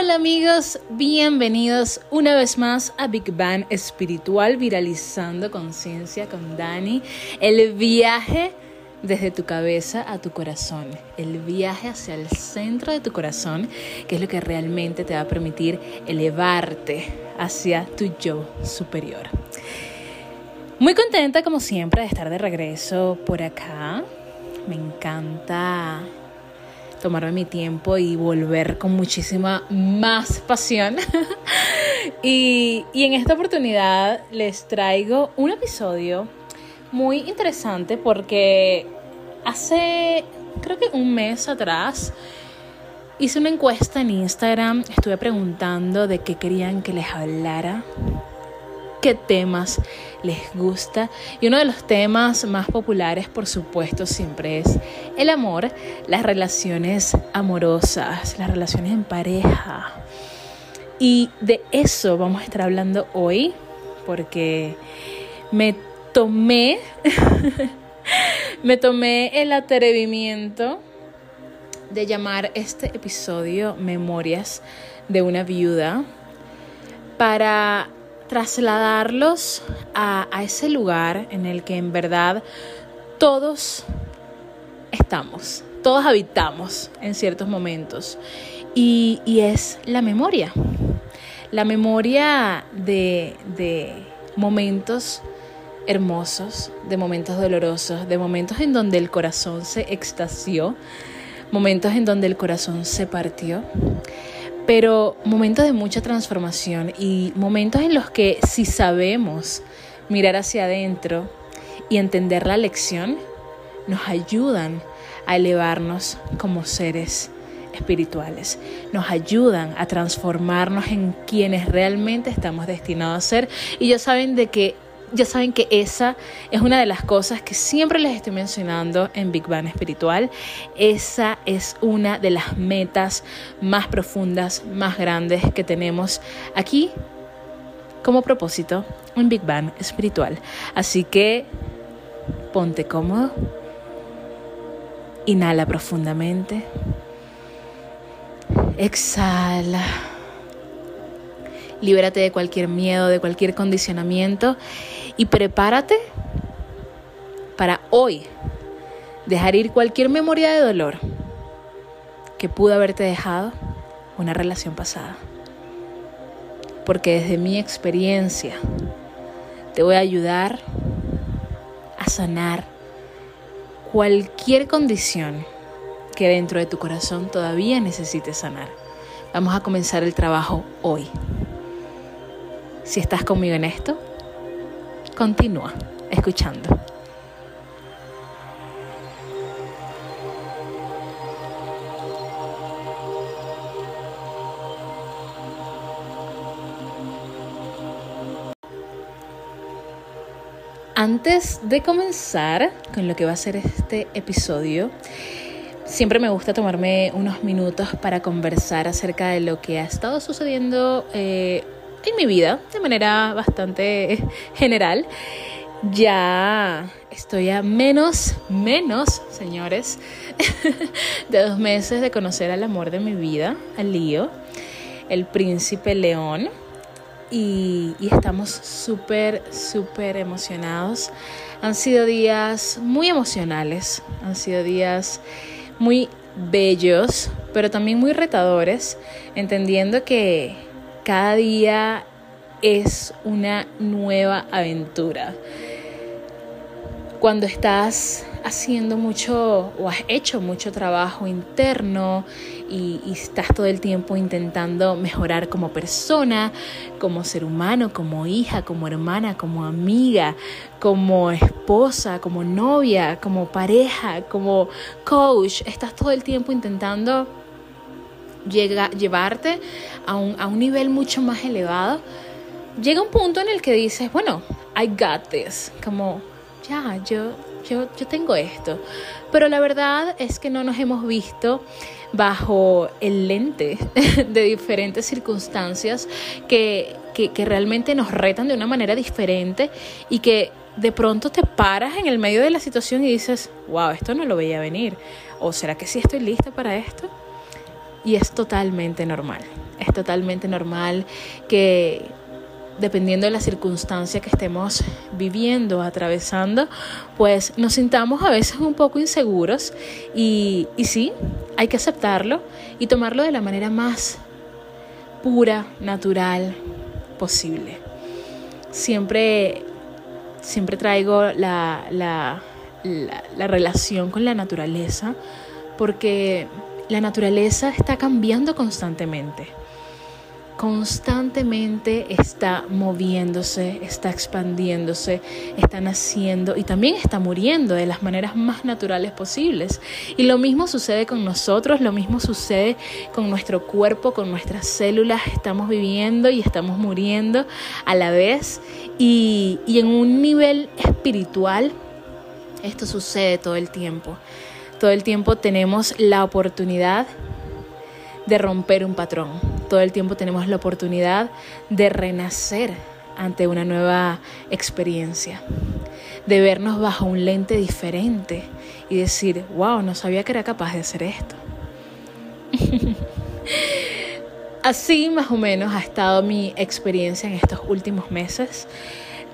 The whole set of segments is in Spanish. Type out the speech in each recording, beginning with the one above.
Hola amigos, bienvenidos una vez más a Big Bang Espiritual Viralizando Conciencia con Dani. El viaje desde tu cabeza a tu corazón, el viaje hacia el centro de tu corazón, que es lo que realmente te va a permitir elevarte hacia tu yo superior. Muy contenta como siempre de estar de regreso por acá. Me encanta tomarme mi tiempo y volver con muchísima más pasión. y, y en esta oportunidad les traigo un episodio muy interesante porque hace creo que un mes atrás hice una encuesta en Instagram, estuve preguntando de qué querían que les hablara, qué temas les gusta y uno de los temas más populares por supuesto siempre es el amor, las relaciones amorosas, las relaciones en pareja. Y de eso vamos a estar hablando hoy porque me tomé, me tomé el atrevimiento de llamar este episodio Memorias de una viuda para trasladarlos a, ese lugar en el que en verdad todos estamos, todos habitamos en ciertos momentos. Y, es la memoria, la memoria de, de momentos hermosos, de momentos dolorosos, de momentos en donde el corazón se extasió, momentos en donde el corazón se partió, pero momentos de mucha transformación y momentos en los que si sabemos mirar hacia adentro y entender la lección, nos ayudan a elevarnos como seres espirituales, nos ayudan a transformarnos en quienes realmente estamos destinados a ser. Y ya saben de que ya saben que esa es una de las cosas que siempre les estoy mencionando en Big Bang Espiritual. Esa es una de las metas más profundas, más grandes que tenemos aquí como propósito en Big Bang Espiritual. Así que ponte cómodo, inhala profundamente, exhala. Libérate de cualquier miedo, de cualquier condicionamiento y prepárate para hoy dejar ir cualquier memoria de dolor que pudo haberte dejado una relación pasada. Porque desde mi experiencia te voy a ayudar a sanar cualquier condición que dentro de tu corazón todavía necesites sanar. Vamos a comenzar el trabajo hoy. Si estás conmigo en esto, Continúa escuchando. Antes de comenzar con lo que va a ser este episodio, siempre me gusta tomarme unos minutos para conversar acerca de lo que ha estado sucediendo eh, en mi vida de manera bastante general. Ya estoy a menos, menos, señores, de dos meses de conocer al amor de mi vida, al lío, el príncipe león. Y, y estamos súper, súper emocionados. Han sido días muy emocionales, han sido días muy bellos, pero también muy retadores, entendiendo que cada día es una nueva aventura. Cuando estás haciendo mucho o has hecho mucho trabajo interno y, estás todo el tiempo intentando mejorar como persona, como ser humano, como hija, como hermana, como amiga, como esposa, como novia, como pareja, como coach, estás todo el tiempo intentando llega, llevarte a un, a un nivel mucho más elevado, llega un punto en el que dices, bueno, I got this, como ya, yo, yo, yo tengo esto. Pero la verdad es que no nos hemos visto bajo el lente de diferentes circunstancias que, que, que, realmente nos retan de una manera diferente y que de pronto te paras en el medio de la situación y dices, wow, esto no lo veía venir. ¿O será que sí estoy lista para esto? Y es totalmente normal. Es totalmente normal que dependiendo de la circunstancia que estemos viviendo, atravesando, pues nos sintamos a veces un poco inseguros y, y sí, hay que aceptarlo y tomarlo de la manera más pura, natural posible. Siempre, siempre traigo la, la, la relación con la naturaleza porque la naturaleza está cambiando constantemente constantemente está moviéndose, está expandiéndose, está naciendo y también está muriendo de las maneras más naturales posibles. Y lo mismo sucede con nosotros, lo mismo sucede con nuestro cuerpo, con nuestras células. Estamos viviendo y estamos muriendo a la vez. Y, y en un nivel espiritual, esto sucede todo el tiempo. Todo el tiempo tenemos la oportunidad de romper un patrón. Todo el tiempo tenemos la oportunidad de renacer ante una nueva experiencia, de vernos bajo un lente diferente y decir, wow, no sabía que era capaz de hacer esto. Así más o menos ha estado mi experiencia en estos últimos meses.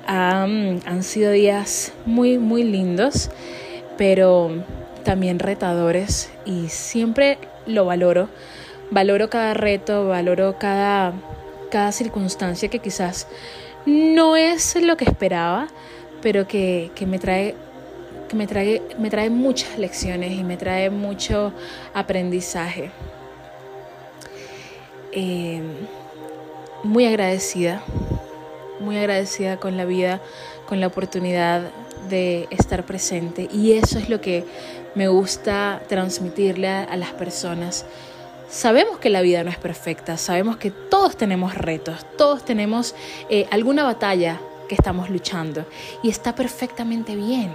han sido días muy, muy lindos, pero también retadores y siempre lo valoro valoro cada reto, valoro cada, cada circunstancia que quizás no es lo que esperaba, pero que, me trae que me trae, me trae muchas lecciones y me trae mucho aprendizaje. Eh, muy agradecida, muy agradecida con la vida, con la oportunidad de estar presente y eso es lo que me gusta transmitirle a las personas Sabemos que la vida no es perfecta, sabemos que todos tenemos retos, todos tenemos eh, alguna batalla que estamos luchando y está perfectamente bien.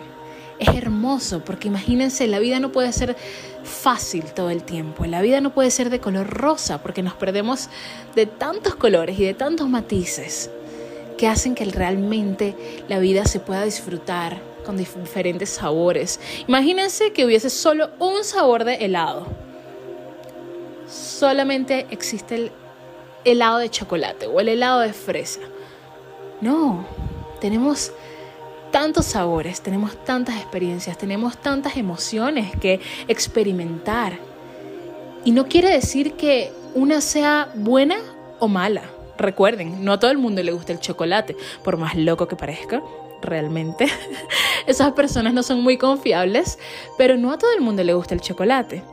Es hermoso porque imagínense, la vida no puede ser fácil todo el tiempo, la vida no puede ser de color rosa porque nos perdemos de tantos colores y de tantos matices que hacen que realmente la vida se pueda disfrutar con diferentes sabores. Imagínense que hubiese solo un sabor de helado solamente existe el helado de chocolate o el helado de fresa. No, tenemos tantos sabores, tenemos tantas experiencias, tenemos tantas emociones que experimentar. Y no quiere decir que una sea buena o mala. Recuerden, no a todo el mundo le gusta el chocolate, por más loco que parezca, realmente. Esas personas no son muy confiables, pero no a todo el mundo le gusta el chocolate.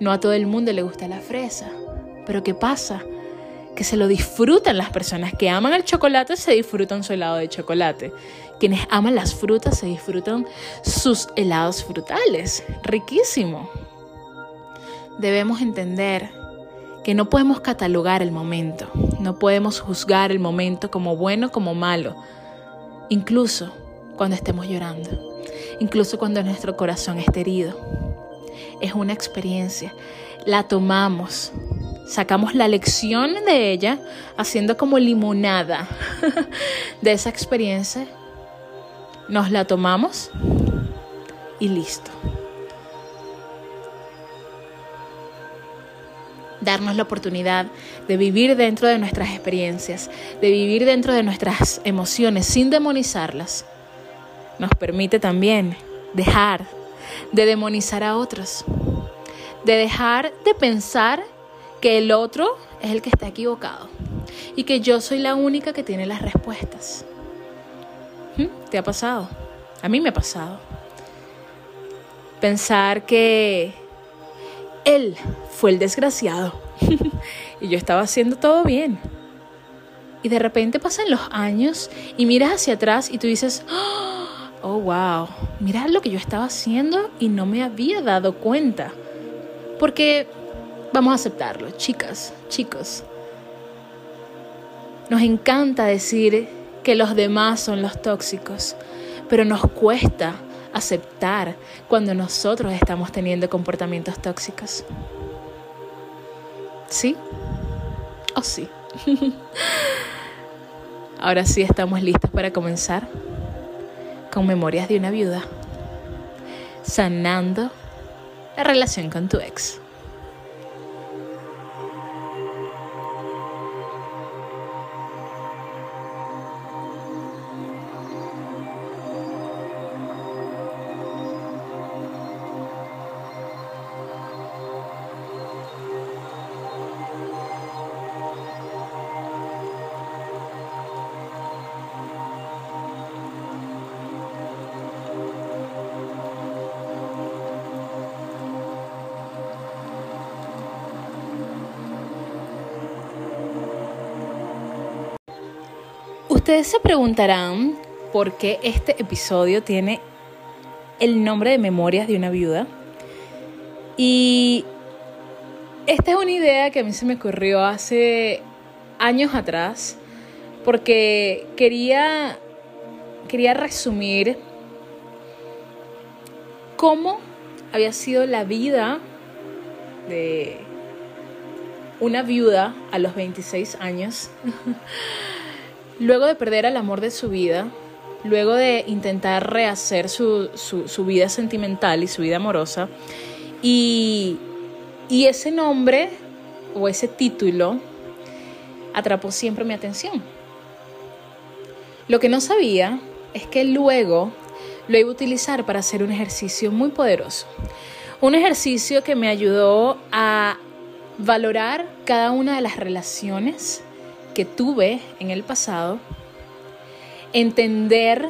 No a todo el mundo le gusta la fresa. Pero ¿qué pasa? Que se lo disfrutan las personas que aman el chocolate, se disfrutan su helado de chocolate. Quienes aman las frutas se disfrutan sus helados frutales. Riquísimo. Debemos entender que no podemos catalogar el momento, no podemos juzgar el momento como bueno como malo, incluso cuando estemos llorando, incluso cuando nuestro corazón esté herido es una experiencia. La tomamos, sacamos la lección de ella haciendo como limonada de esa experiencia. Nos la tomamos y listo. Darnos la oportunidad de vivir dentro de nuestras experiencias, de vivir dentro de nuestras emociones sin demonizarlas, nos permite también dejar de demonizar a otros, de dejar de pensar que el otro es el que está equivocado y que yo soy la única que tiene las respuestas. ¿Mm? ¿Te ha pasado? A mí me ha pasado. Pensar que él fue el desgraciado y yo estaba haciendo todo bien. Y de repente pasan los años y miras hacia atrás y tú dices, ¡Oh! oh, wow, mira lo que yo estaba haciendo y no me había dado cuenta. Porque vamos a aceptarlo, chicas, chicos. Nos encanta decir que los demás son los tóxicos, pero nos cuesta aceptar cuando nosotros estamos teniendo comportamientos tóxicos. ¿Sí? ¿O sí? Ahora sí estamos listos para comenzar con Memorias de una viuda, sanando la relación con tu ex. Ustedes se preguntarán por qué este episodio tiene el nombre de Memorias de una viuda. Y esta es una idea que a mí se me ocurrió hace años atrás porque quería, quería resumir cómo había sido la vida de una viuda a los 26 años, luego de perder el amor de su vida, luego de intentar rehacer su, su, vida sentimental y su vida amorosa, y, y ese nombre o ese título atrapó siempre mi atención. Lo que no sabía es que luego lo iba a utilizar para hacer un ejercicio muy poderoso. Un ejercicio que me ayudó a valorar cada una de las relaciones que tuve en el pasado, entender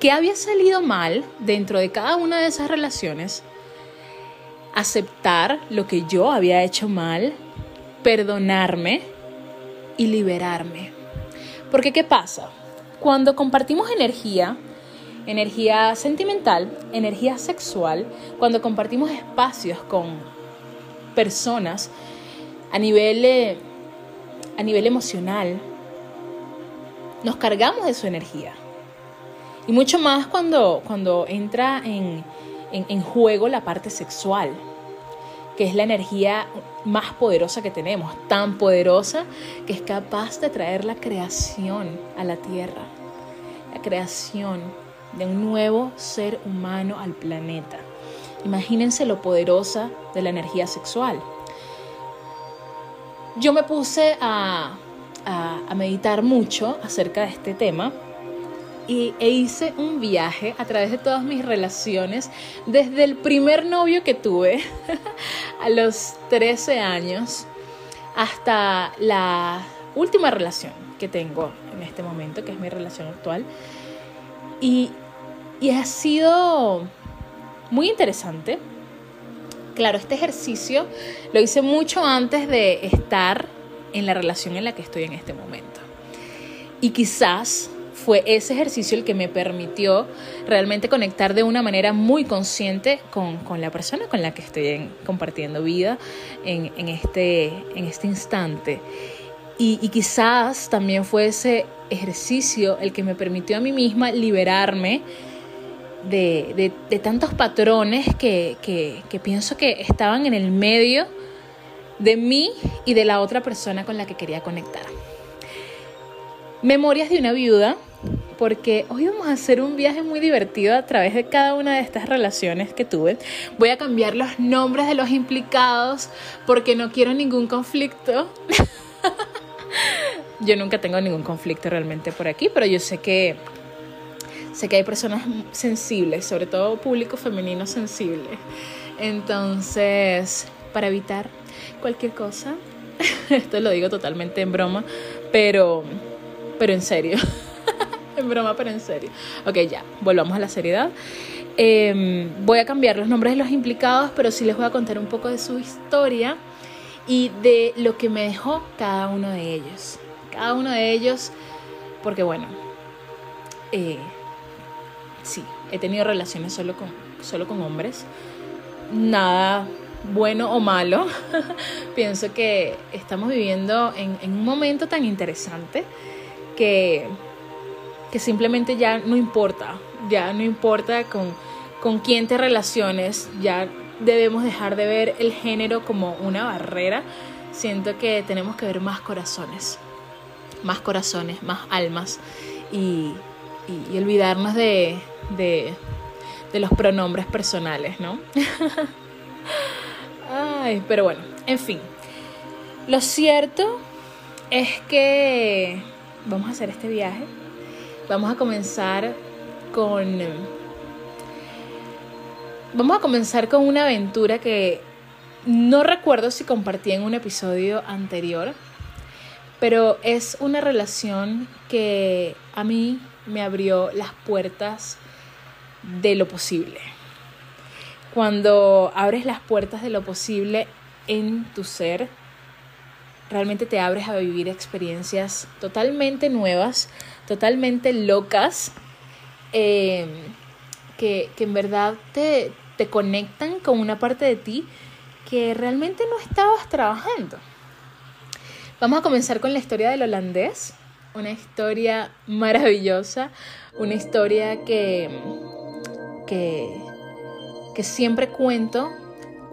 qué había salido mal dentro de cada una de esas relaciones, aceptar lo que yo había hecho mal, perdonarme y liberarme. Porque ¿qué pasa? Cuando compartimos energía, energía sentimental, energía sexual, cuando compartimos espacios con personas a nivel, a nivel emocional, nos cargamos de su energía. Y mucho más cuando, cuando entra en, en juego la parte sexual, que es la energía más poderosa que tenemos, tan poderosa que es capaz de traer la creación a la tierra, la creación de un nuevo ser humano al planeta. Imagínense lo poderosa de la energía sexual. Yo me puse a, a, meditar mucho acerca de este tema y, e hice un viaje a través de todas mis relaciones, desde el primer novio que tuve a los 13 años hasta la última relación que tengo en este momento, que es mi relación actual. Y, y ha sido muy interesante. Claro, este ejercicio lo hice mucho antes de estar en la relación en la que estoy en este momento. Y quizás fue ese ejercicio el que me permitió realmente conectar de una manera muy consciente con, la persona con la que estoy compartiendo vida en, este, en este instante. Y, y, quizás también fue ese ejercicio el que me permitió a mí misma liberarme de, tantos patrones que, que, pienso que estaban en el medio de mí y de la otra persona con la que quería conectar. Memorias de una viuda, porque hoy vamos a hacer un viaje muy divertido a través de cada una de estas relaciones que tuve. Voy a cambiar los nombres de los implicados porque no quiero ningún conflicto. yo nunca tengo ningún conflicto realmente por aquí, pero yo sé que Sé que hay personas sensibles, sobre todo público femenino sensible. Entonces, para evitar cualquier cosa, esto lo digo totalmente en broma, pero, pero en serio. en broma, pero en serio. Ok, ya, volvamos a la seriedad. Em, voy a cambiar los nombres de los implicados, pero sí les voy a contar un poco de su historia y de lo que me dejó cada uno de ellos. Cada uno de ellos, porque bueno, eh, sí, he tenido relaciones solo con, solo con hombres. Nada bueno o malo. Pienso que estamos viviendo en, un momento tan interesante que, que simplemente ya no importa, ya no importa con, con quién te relaciones, ya debemos dejar de ver el género como una barrera. Siento que tenemos que ver más corazones, más corazones, más almas y, y olvidarnos de, de, los pronombres personales, ¿no? Ay, pero bueno, en fin. Lo cierto es que vamos a hacer este viaje. Vamos a comenzar con... Vamos a comenzar con una aventura que no recuerdo si compartí en un episodio anterior, pero es una relación que a mí me abrió las puertas de lo posible. Cuando abres las puertas de lo posible en tu ser, realmente te abres a vivir experiencias totalmente nuevas, totalmente locas, eh, que, que, en verdad te, te conectan con una parte de ti que realmente no estabas trabajando. Vamos a comenzar con la historia del holandés, una historia maravillosa, una historia que, que, que siempre cuento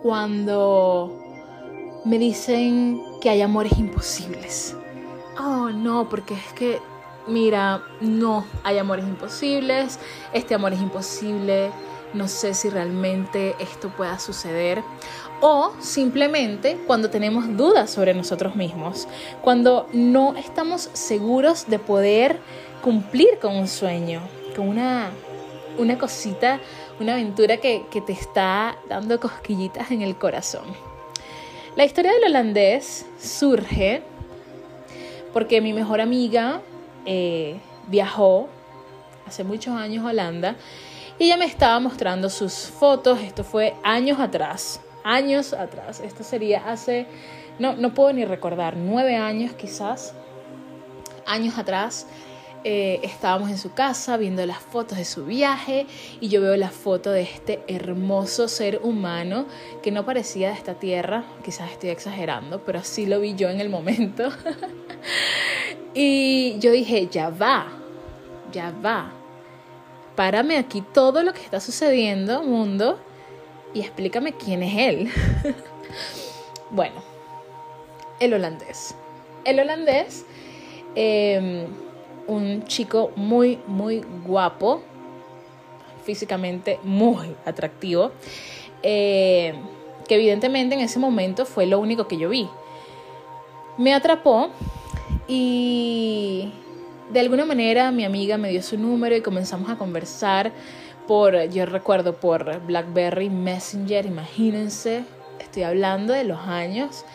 cuando me dicen que hay amores imposibles. Oh, no, porque es que, mira, no, hay amores imposibles, este amor es imposible, no sé si realmente esto pueda suceder. O simplemente cuando tenemos dudas sobre nosotros mismos, cuando no estamos seguros de poder cumplir con un sueño, con una, una cosita, una aventura que, que te está dando cosquillitas en el corazón. La historia del holandés surge porque mi mejor amiga eh, viajó hace muchos años a Holanda y ella me estaba mostrando sus fotos. Esto fue años atrás, años atrás. Esto sería hace, no, no puedo ni recordar, nueve años quizás, años atrás. Eh, estábamos en su casa viendo las fotos de su viaje y yo veo la foto de este hermoso ser humano que no parecía de esta tierra, quizás estoy exagerando, pero así lo vi yo en el momento. y yo dije, ya va, ya va, párame aquí todo lo que está sucediendo, mundo, y explícame quién es él. bueno, el holandés. El holandés... Eh, un chico muy, muy guapo, físicamente muy atractivo, eh, que evidentemente en ese momento fue lo único que yo vi. Me atrapó y de alguna manera mi amiga me dio su número y comenzamos a conversar por, yo recuerdo, por BlackBerry Messenger, imagínense, estoy hablando de los años,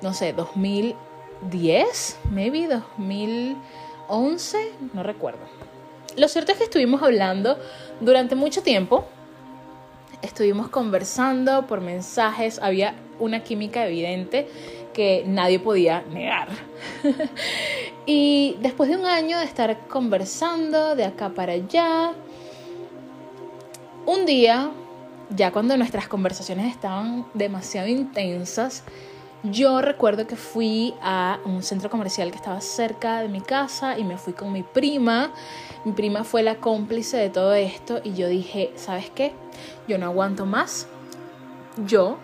no sé, 2010, maybe 2000. 11, no recuerdo. Lo cierto es que estuvimos hablando durante mucho tiempo, estuvimos conversando por mensajes, había una química evidente que nadie podía negar. y después de un año de estar conversando de acá para allá, un día, ya cuando nuestras conversaciones estaban demasiado intensas, yo recuerdo que fui a un centro comercial que estaba cerca de mi casa y me fui con mi prima. Mi prima fue la cómplice de todo esto y yo dije, ¿sabes qué? Yo no aguanto más. Yo,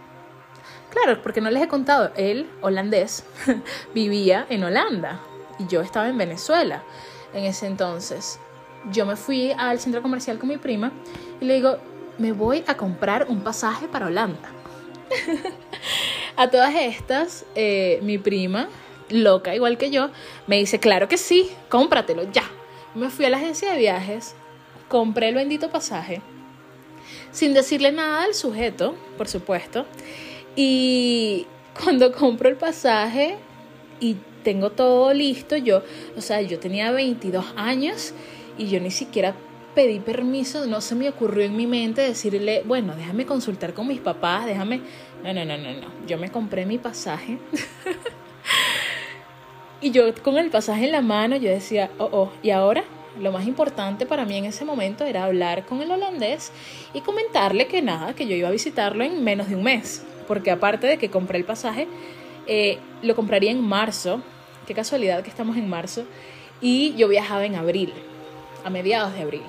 claro, porque no les he contado, él, holandés, vivía en Holanda y yo estaba en Venezuela en ese entonces. Yo me fui al centro comercial con mi prima y le digo, me voy a comprar un pasaje para Holanda. A todas estas, eh, mi prima, loca igual que yo, me dice, claro que sí, cómpratelo ya. Me fui a la agencia de viajes, compré el bendito pasaje, sin decirle nada al sujeto, por supuesto. Y cuando compro el pasaje y tengo todo listo, yo, o sea, yo tenía 22 años y yo ni siquiera pedí permiso, no se me ocurrió en mi mente decirle, bueno, déjame consultar con mis papás, déjame no, no, no, no, no. Yo me compré mi pasaje. y yo con el pasaje en la mano, yo decía, oh, oh, ¿y ahora? Lo más importante para mí en ese momento era hablar con el holandés y comentarle que nada, que yo iba a visitarlo en menos de un mes. Porque aparte de que compré el pasaje, eh, lo compraría en marzo. Qué casualidad que estamos en marzo. Y yo viajaba en abril, a mediados de abril.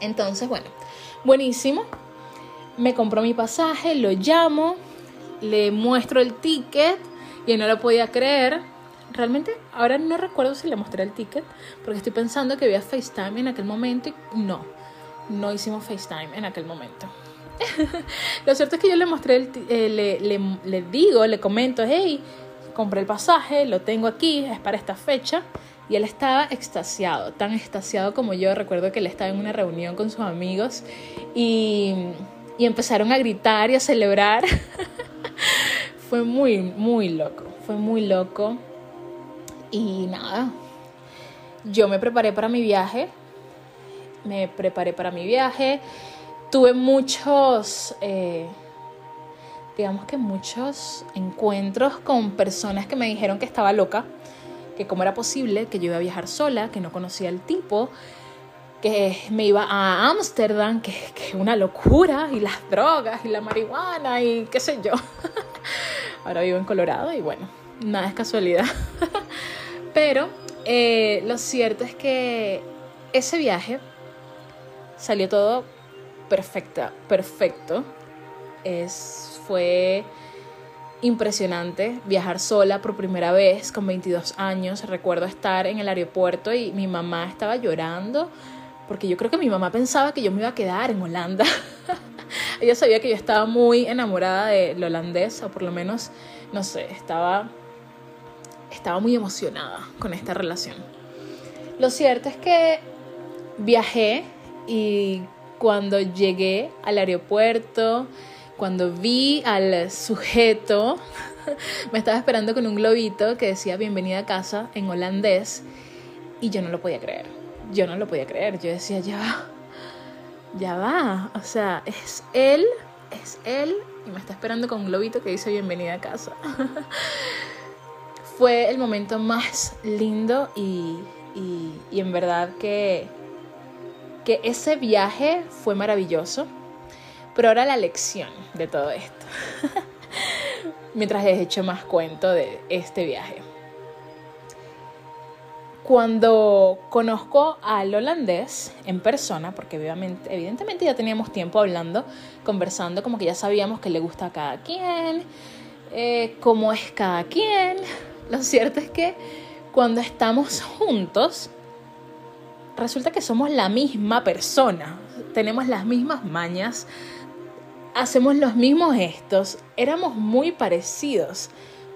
Entonces, bueno, buenísimo me compró mi pasaje, lo llamo, le muestro el ticket y no lo podía creer. Realmente ahora no recuerdo si le mostré el ticket porque estoy pensando que había FaceTime en aquel momento y no, no hicimos FaceTime en aquel momento. lo cierto es que yo le mostré, el eh, le, le, digo, le comento, hey, compré el pasaje, lo tengo aquí, es para esta fecha. Y él estaba extasiado, tan extasiado como yo. Recuerdo que él estaba en una reunión con sus amigos y empezaron a gritar y a celebrar. fue muy, muy loco, fue muy loco. Y nada, yo me preparé para mi viaje, me preparé para mi viaje, tuve muchos, eh, digamos que muchos encuentros con personas que me dijeron que estaba loca, que cómo era posible que yo iba a viajar sola, que no conocía el tipo, que me iba a Ámsterdam, que es una locura, y las drogas, y la marihuana, y qué sé yo. Ahora vivo en Colorado y bueno, nada es casualidad. Pero eh, lo cierto es que ese viaje salió todo perfecta, perfecto. Es, fue impresionante viajar sola por primera vez con 22 años. Recuerdo estar en el aeropuerto y mi mamá estaba llorando porque yo creo que mi mamá pensaba que yo me iba a quedar en Holanda. Ella sabía que yo estaba muy enamorada del holandés, o por lo menos, no sé, estaba, estaba muy emocionada con esta relación. Lo cierto es que viajé y cuando llegué al aeropuerto, cuando vi al sujeto, me estaba esperando con un globito que decía bienvenida a casa en holandés y yo no lo podía creer. Yo no lo podía creer. Yo decía, ya va, ya va. O sea, es él, es él y me está esperando con un globito que dice bienvenida a casa. Fue el momento más lindo y, y, y en verdad que que ese viaje fue maravilloso, pero ahora la lección de todo esto, mientras he hecho más cuento de este viaje. Cuando conozco al holandés en persona, porque evidentemente ya teníamos tiempo hablando, conversando, como que ya sabíamos que le gusta a cada quien, eh, cómo es cada quien, lo cierto es que cuando estamos juntos, resulta que somos la misma persona, tenemos las mismas mañas, hacemos los mismos gestos, éramos muy parecidos,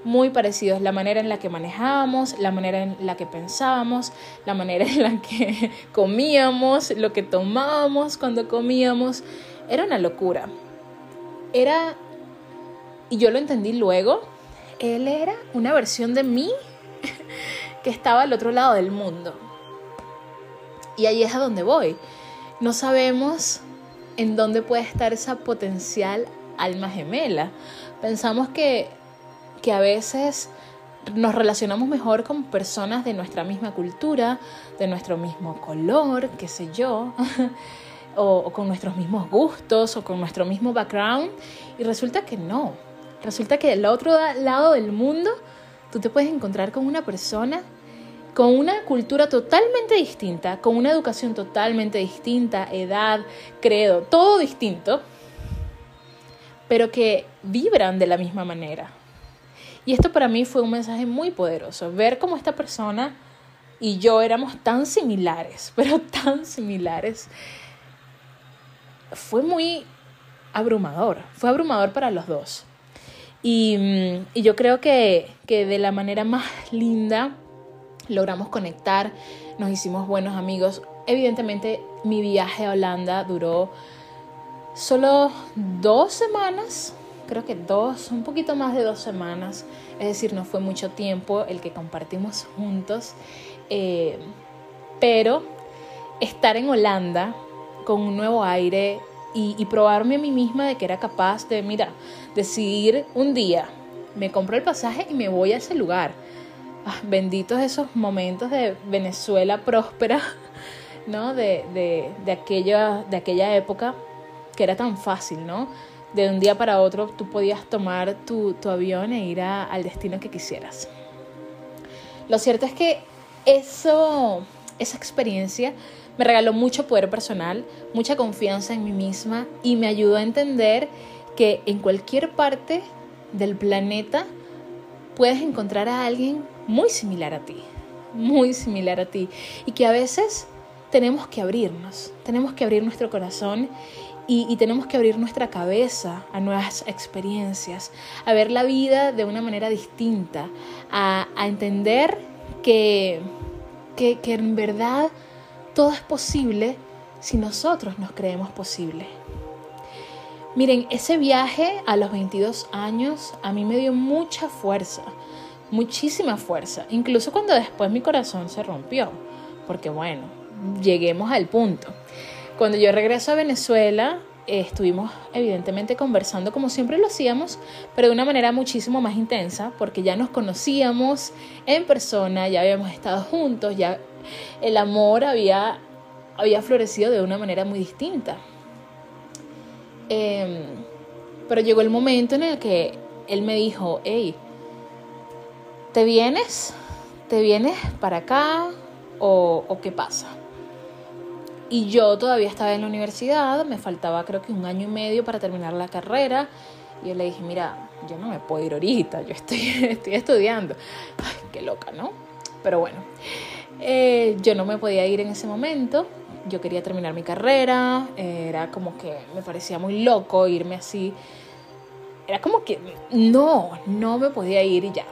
muy parecidos, la manera en la que manejábamos, la manera en la que pensábamos, la manera en la que comíamos, lo que tomábamos cuando comíamos, era una locura. Era, y yo lo entendí luego, él era una versión de mí que estaba al otro lado del mundo y ahí es a donde voy. No sabemos en dónde puede estar esa potencial alma gemela. Pensamos que, que a veces nos relacionamos mejor con personas de nuestra misma cultura, de nuestro mismo color, qué sé yo, o, o, con nuestros mismos gustos, o con nuestro mismo background, y resulta que no. Resulta que del otro lado del mundo tú te puedes encontrar con una persona con una cultura totalmente distinta, con una educación totalmente distinta, edad, credo, todo distinto, pero que vibran de la misma manera. Y esto para mí fue un mensaje muy poderoso, ver cómo esta persona y yo éramos tan similares, pero tan similares. Fue muy abrumador, fue abrumador para los dos. Y, mm, yo creo que, que de la manera más linda logramos conectar, nos hicimos buenos amigos. Evidentemente mi viaje a Holanda duró solo dos semanas, creo que dos, un poquito más de dos semanas, es decir, no fue mucho tiempo el que compartimos juntos, eh, pero estar en Holanda con un nuevo aire y, y, probarme a mí misma de que era capaz de, mira, decidir un día, me compro el pasaje y me voy a ese lugar benditos esos momentos de Venezuela próspera, ¿no? De, de, de, aquella, de aquella época que era tan fácil, ¿no? De un día para otro tú podías tomar tu, tu avión e ir al destino que quisieras. Lo cierto es que eso, esa experiencia me regaló mucho poder personal, mucha confianza en mí misma y me ayudó a entender que en cualquier parte del planeta puedes encontrar a alguien muy similar a ti, muy similar a ti. Y que a veces tenemos que abrirnos, tenemos que abrir nuestro corazón y, tenemos que abrir nuestra cabeza a nuevas experiencias, a ver la vida de una manera distinta, a, entender que, que, que en verdad todo es posible si nosotros nos creemos posible. Miren, ese viaje a los 22 años a mí me dio mucha fuerza, muchísima fuerza, incluso cuando después mi corazón se rompió, porque bueno, lleguemos al punto. Cuando yo regreso a Venezuela, eh, estuvimos evidentemente conversando como siempre lo hacíamos, pero de una manera muchísimo más intensa, porque ya nos conocíamos en persona, ya habíamos estado juntos, ya el amor había, había florecido de una manera muy distinta. Em, pero llegó el momento en el que él me dijo, hey, ¿te vienes? ¿Te vienes para acá? ¿O, qué pasa? Y yo todavía estaba en la universidad, me faltaba creo que un año y medio para terminar la carrera. Y yo le dije, mira, yo no me puedo ir ahorita, yo estoy, estudiando. Qué loca, ¿no? Pero bueno, eh, yo no me podía ir en ese momento. Yo quería terminar mi carrera, era como que me parecía muy loco irme así. Era como que no, no me podía ir y ya.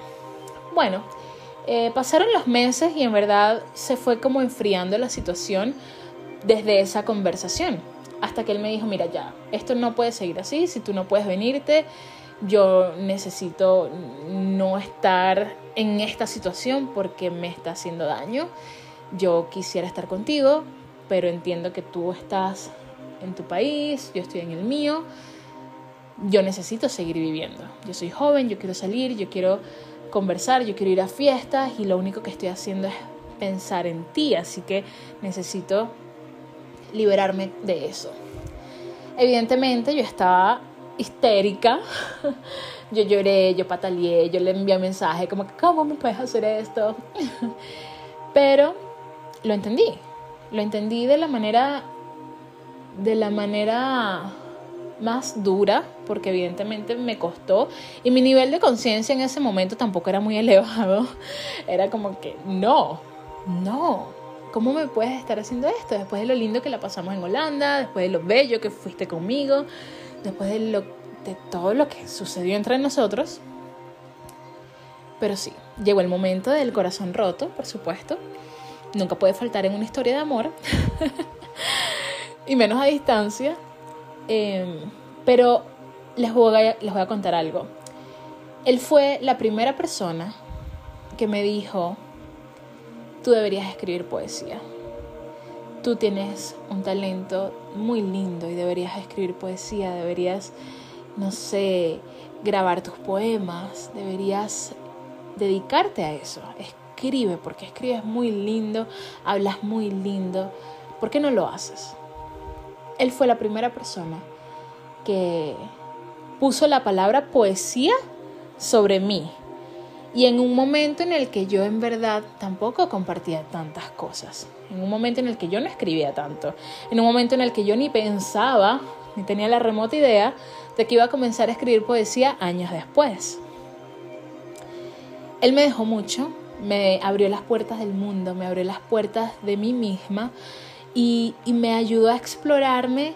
Bueno, eh, pasaron los meses y en verdad se fue como enfriando la situación desde esa conversación. Hasta que él me dijo, mira ya, esto no puede seguir así, si tú no puedes venirte, yo necesito no estar en esta situación porque me está haciendo daño. Yo quisiera estar contigo, pero entiendo que tú estás en tu país, yo estoy en el mío. Yo necesito seguir viviendo. Yo soy joven, yo quiero salir, yo quiero conversar, yo quiero ir a fiestas y lo único que estoy haciendo es pensar en ti, así que necesito liberarme de eso. Evidentemente yo estaba histérica, yo lloré, yo pataleé, yo le envié mensaje como, ¿cómo me puedes hacer esto? Pero lo entendí, lo entendí de la manera, de la manera más dura, porque evidentemente me costó, y mi nivel de conciencia en ese momento tampoco era muy elevado, era como que, no, no, ¿cómo me puedes estar haciendo esto? Después de lo lindo que la pasamos en Holanda, después de lo bello que fuiste conmigo, después de, lo, de todo lo que sucedió entre nosotros. Pero sí, llegó el momento del corazón roto, por supuesto. Nunca puede faltar en una historia de amor. y menos a distancia. Em, pero les voy, a, les voy a contar algo. Él fue la primera persona que me dijo, tú deberías escribir poesía. Tú tienes un talento muy lindo y deberías escribir poesía, deberías, no sé, grabar tus poemas, deberías dedicarte a eso. Escribe, porque escribes muy lindo, hablas muy lindo. ¿Por qué no lo haces? Él fue la primera persona que puso la palabra poesía sobre mí. Y en un momento en el que yo en verdad tampoco compartía tantas cosas, en un momento en el que yo no escribía tanto, en un momento en el que yo ni pensaba, ni tenía la remota idea de que iba a comenzar a escribir poesía años después. Él me dejó mucho, me abrió las puertas del mundo, me abrió las puertas de mí misma y, me ayudó a explorarme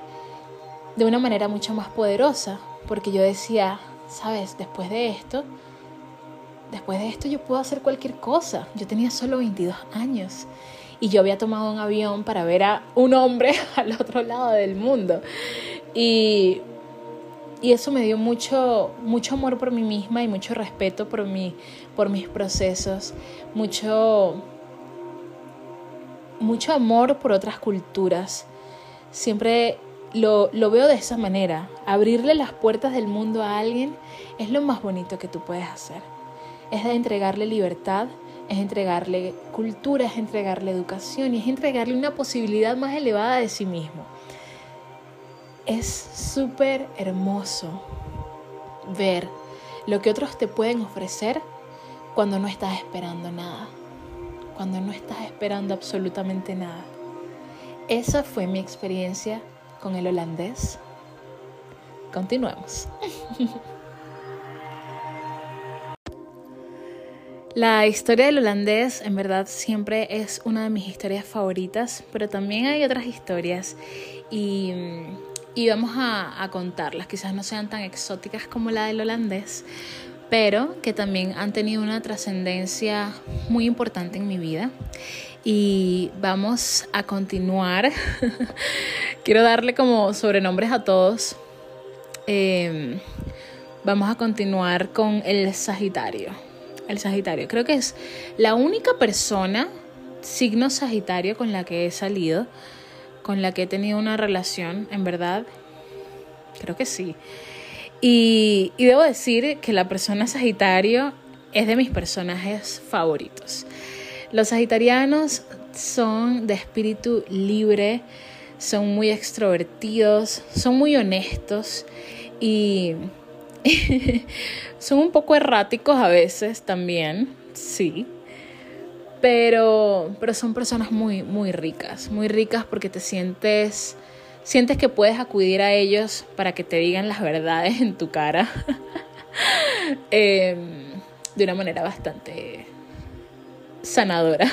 de una manera mucho más poderosa, porque yo decía, sabes, después de esto, después de esto yo puedo hacer cualquier cosa. Yo tenía solo 22 años y yo había tomado un avión para ver a un hombre al otro lado del mundo. Y, y eso me dio mucho, mucho amor por mí misma y mucho respeto por, mi, por mis procesos, mucho, mucho amor por otras culturas. Siempre lo, lo, veo de esa manera. Abrirle las puertas del mundo a alguien es lo más bonito que tú puedes hacer es entregarle libertad, es entregarle cultura, es entregarle educación y es entregarle una posibilidad más elevada de sí mismo. Es súper hermoso ver lo que otros te pueden ofrecer cuando no estás esperando nada, cuando no estás esperando absolutamente nada. Esa fue mi experiencia con el holandés. Continuemos. La historia del holandés en verdad siempre es una de mis historias favoritas, pero también hay otras historias y, vamos a, contarlas. Quizás no sean tan exóticas como la del holandés, pero que también han tenido una trascendencia muy importante en mi vida. Y vamos a continuar. Quiero darle como sobrenombres a todos. Em, vamos a continuar con el Sagitario el Sagitario. Creo que es la única persona, signo Sagitario, con la que he salido, con la que he tenido una relación, en verdad, creo que sí. Y, debo decir que la persona Sagitario es de mis personajes favoritos. Los sagitarianos son de espíritu libre, son muy extrovertidos, son muy honestos y son un poco erráticos a veces también, sí. Pero, pero son personas muy, muy ricas, muy ricas porque te sientes, sientes que puedes acudir a ellos para que te digan las verdades en tu cara em, de una manera bastante sanadora.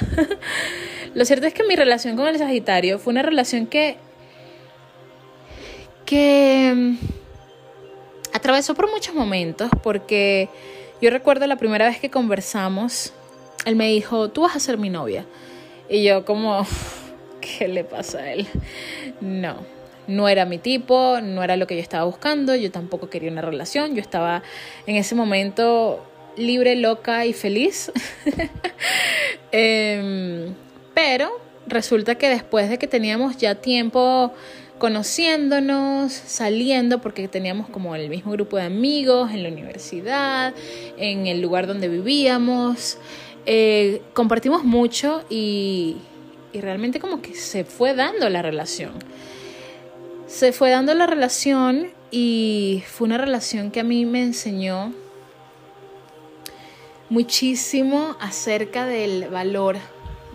Lo cierto es que mi relación con el Sagitario fue una relación que que em, atravesó por muchos momentos porque yo recuerdo la primera vez que conversamos, él me dijo, tú vas a ser mi novia. Y yo como, ¿qué le pasa a él? No, no era mi tipo, no era lo que yo estaba buscando, yo tampoco quería una relación, yo estaba en ese momento libre, loca y feliz. Em, pero resulta que después de que teníamos ya tiempo conociéndonos, saliendo, porque teníamos como el mismo grupo de amigos en la universidad, en el lugar donde vivíamos. Eh, compartimos mucho y, y realmente como que se fue dando la relación. Se fue dando la relación y fue una relación que a mí me enseñó muchísimo acerca del valor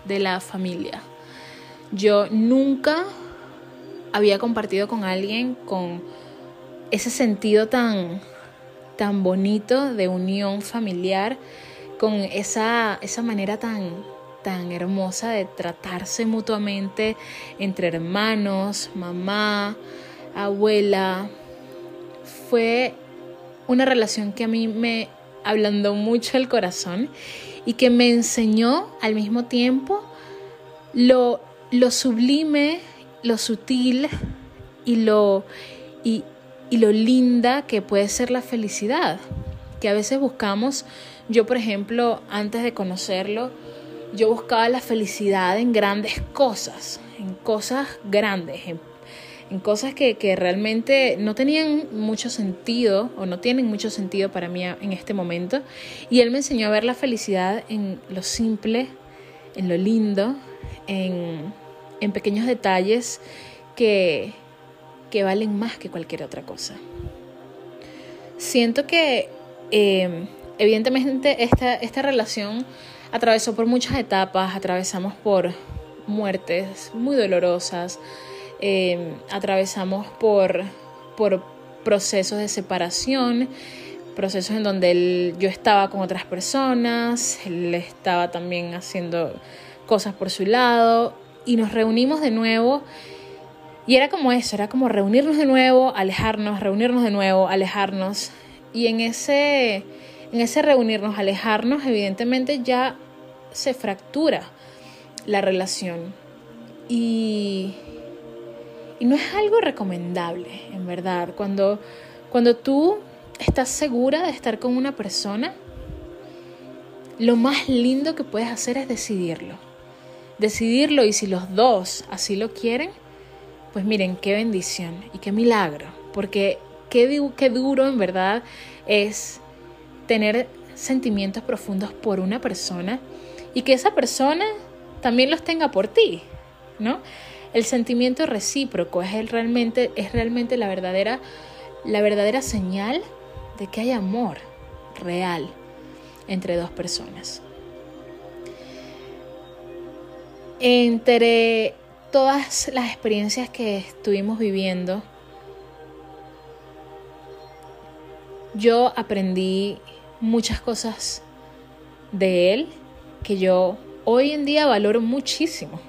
de la familia. Yo nunca había compartido con alguien con ese sentido tan, tan bonito de unión familiar, con esa, esa manera tan, tan hermosa de tratarse mutuamente entre hermanos, mamá, abuela. Fue una relación que a mí me ablandó mucho el corazón y que me enseñó al mismo tiempo lo, lo sublime lo sutil y lo, y, lo linda que puede ser la felicidad, que a veces buscamos, yo por ejemplo, antes de conocerlo, yo buscaba la felicidad en grandes cosas, en cosas grandes, en, cosas que, que, realmente no tenían mucho sentido o no tienen mucho sentido para mí en este momento. Y él me enseñó a ver la felicidad en lo simple, en lo lindo, en, en pequeños detalles que, que valen más que cualquier otra cosa. Siento que em, evidentemente esta, esta relación atravesó por muchas etapas, atravesamos por muertes muy dolorosas, em, atravesamos por, por procesos de separación, procesos en donde yo estaba con otras personas, él estaba también haciendo cosas por su lado y nos reunimos de nuevo. Y era como eso, era como reunirnos de nuevo, alejarnos, reunirnos de nuevo, alejarnos. Y en ese, en ese reunirnos, alejarnos, evidentemente ya se fractura la relación. Y, y no es algo recomendable, en verdad. Cuando, cuando tú estás segura de estar con una persona, lo más lindo que puedes hacer es decidirlo decidirlo y si los dos así lo quieren, pues miren, qué bendición y qué milagro, porque qué, qué duro en verdad es tener sentimientos profundos por una persona y que esa persona también los tenga por ti, ¿no? El sentimiento recíproco es, el realmente, es realmente la verdadera, la verdadera señal de que hay amor real entre dos personas. Entre todas las experiencias que estuvimos viviendo, yo aprendí muchas cosas de él que yo hoy en día valoro muchísimo,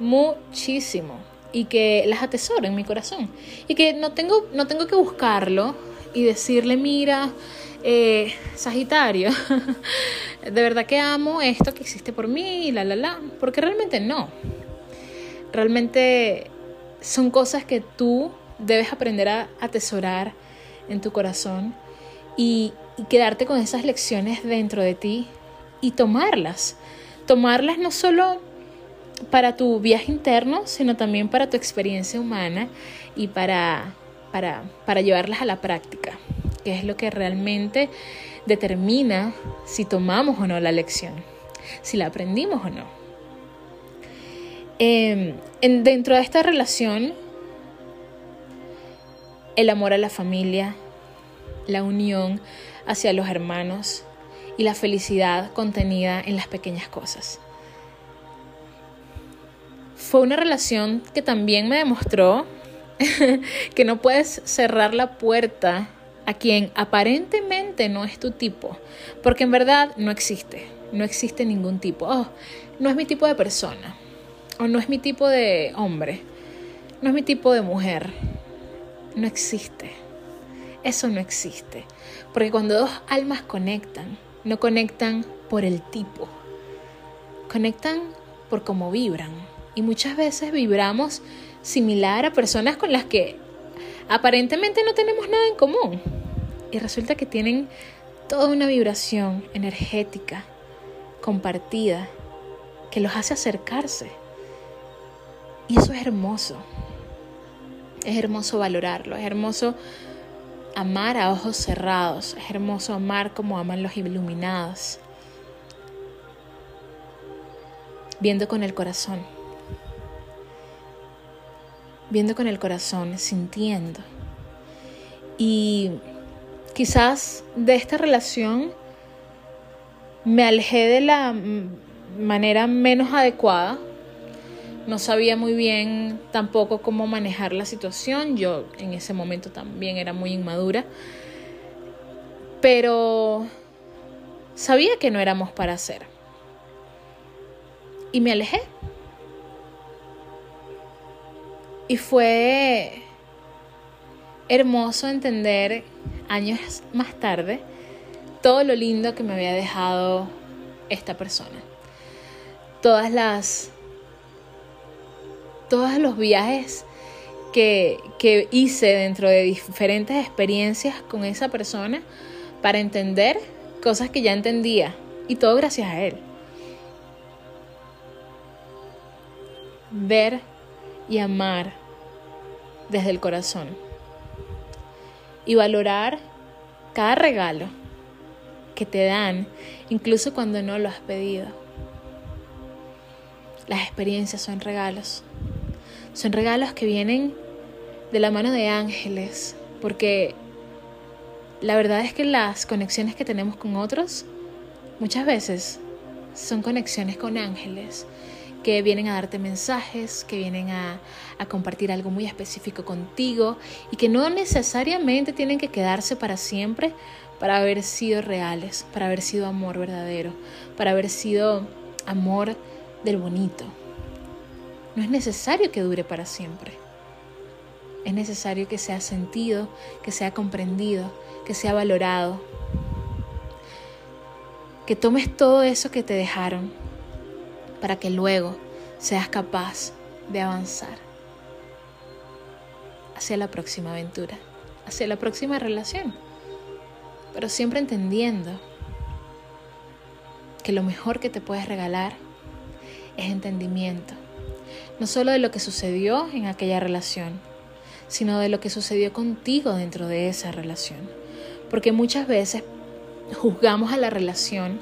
muchísimo y que las atesoro en mi corazón y que no tengo, no tengo que buscarlo y decirle, mira, eh, Sagitario, de verdad que amo esto que existe por mí, la, la, la, porque realmente no. Realmente son cosas que tú debes aprender a atesorar en tu corazón y, y quedarte con esas lecciones dentro de ti y tomarlas. Tomarlas no solo para tu viaje interno, sino también para tu experiencia humana y para para, para llevarlas a la práctica, que es lo que realmente determina si tomamos o no la lección, si la aprendimos o no. Em, dentro de esta relación, el amor a la familia, la unión hacia los hermanos y la felicidad contenida en las pequeñas cosas. Fue una relación que también me demostró que no puedes cerrar la puerta a quien aparentemente no es tu tipo, porque en verdad no existe, no existe ningún tipo. Oh, no es mi tipo de persona, o no es mi tipo de hombre, no es mi tipo de mujer, no existe. Eso no existe, porque cuando dos almas conectan, no conectan por el tipo, conectan por cómo vibran. Y muchas veces vibramos similar a personas con las que aparentemente no tenemos nada en común. Y resulta que tienen toda una vibración energética compartida que los hace acercarse. Y eso es hermoso. Es hermoso valorarlo, es hermoso amar a ojos cerrados, es hermoso amar como aman los iluminados, viendo con el corazón viendo con el corazón, sintiendo. Y quizás de esta relación me alejé de la manera menos adecuada. No sabía muy bien tampoco cómo manejar la situación. Yo en ese momento también era muy inmadura. Pero sabía que no éramos para hacer. Y me alejé. Y fue hermoso entender años más tarde todo lo lindo que me había dejado esta persona. Todas las todos los viajes que, que hice dentro de diferentes experiencias con esa persona para entender cosas que ya entendía y todo gracias a él. Ver y amar desde el corazón. Y valorar cada regalo que te dan, incluso cuando no lo has pedido. Las experiencias son regalos. Son regalos que vienen de la mano de ángeles, porque la verdad es que las conexiones que tenemos con otros muchas veces son conexiones con ángeles que vienen a darte mensajes, que vienen a, compartir algo muy específico contigo y que no necesariamente tienen que quedarse para siempre para haber sido reales, para haber sido amor verdadero, para haber sido amor del bonito. No es necesario que dure para siempre. Es necesario que sea sentido, que sea comprendido, que sea valorado. Que tomes todo eso que te dejaron para que luego seas capaz de avanzar hacia la próxima aventura, hacia la próxima relación, pero siempre entendiendo que lo mejor que te puedes regalar es entendimiento, no solo de lo que sucedió en aquella relación, sino de lo que sucedió contigo dentro de esa relación, porque muchas veces juzgamos a la relación,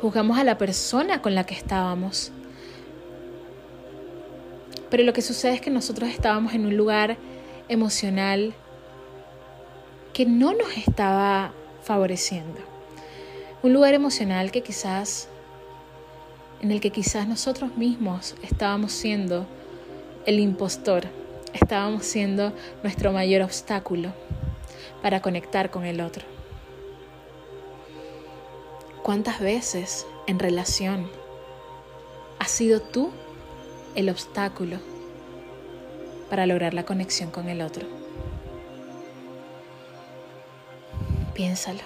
juzgamos a la persona con la que estábamos, pero lo que sucede es que nosotros estábamos en un lugar emocional que no nos estaba favoreciendo. Un lugar emocional que quizás, en el que quizás nosotros mismos estábamos siendo el impostor, estábamos siendo nuestro mayor obstáculo para conectar con el otro. ¿Cuántas veces en relación has sido tú el obstáculo para lograr la conexión con el otro. Piénsalo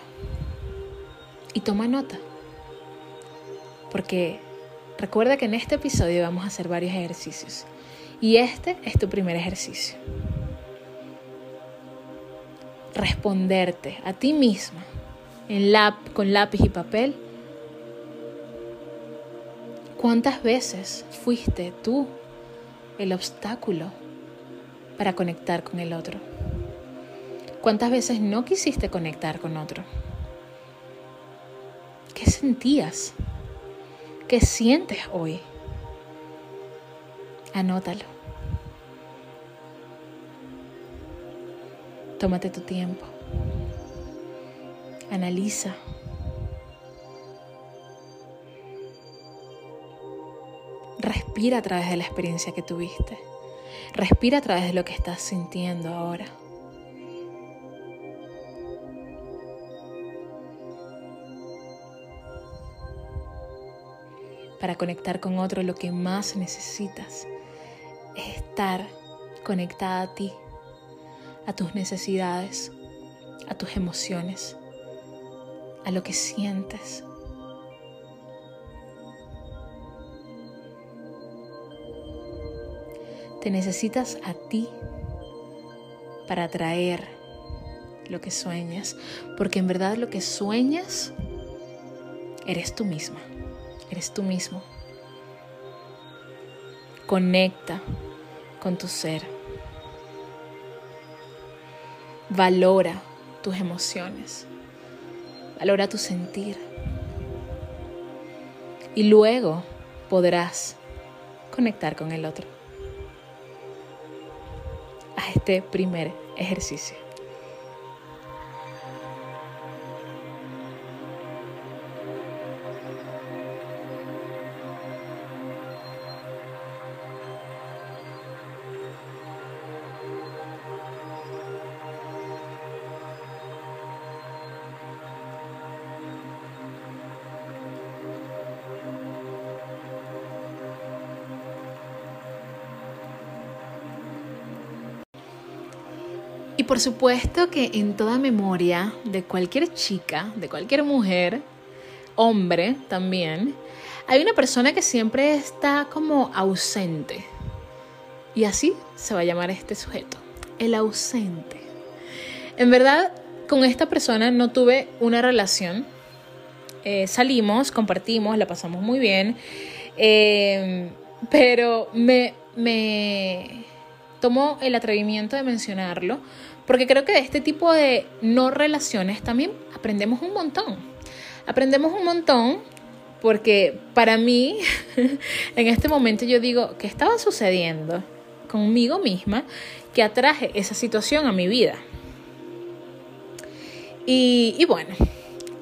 y toma nota, porque recuerda que en este episodio vamos a hacer varios ejercicios y este es tu primer ejercicio. Responderte a ti misma con lápiz y papel ¿Cuántas veces fuiste tú el obstáculo para conectar con el otro? ¿Cuántas veces no quisiste conectar con otro? ¿Qué sentías? ¿Qué sientes hoy? Anótalo. Tómate tu tiempo. Analiza. Respira a través de la experiencia que tuviste. Respira a través de lo que estás sintiendo ahora. Para conectar con otro lo que más necesitas es estar conectada a ti, a tus necesidades, a tus emociones, a lo que sientes. Te necesitas a ti para atraer lo que sueñas, porque en verdad lo que sueñas eres tú misma, eres tú mismo. Conecta con tu ser. Valora tus emociones. Valora tu sentir. Y luego podrás conectar con el otro este primer ejercicio. Y por supuesto que en toda memoria de cualquier chica, de cualquier mujer, hombre también, hay una persona que siempre está como ausente. Y así se va a llamar este sujeto, el ausente. En verdad, con esta persona no tuve una relación. Eh, salimos, compartimos, la pasamos muy bien. Eh, pero me, me tomo el atrevimiento de mencionarlo porque creo que de este tipo de no relaciones también aprendemos un montón. Aprendemos un montón porque para mí, en este momento yo digo, ¿qué estaba sucediendo conmigo misma que atraje esa situación a mi vida? Y, y bueno,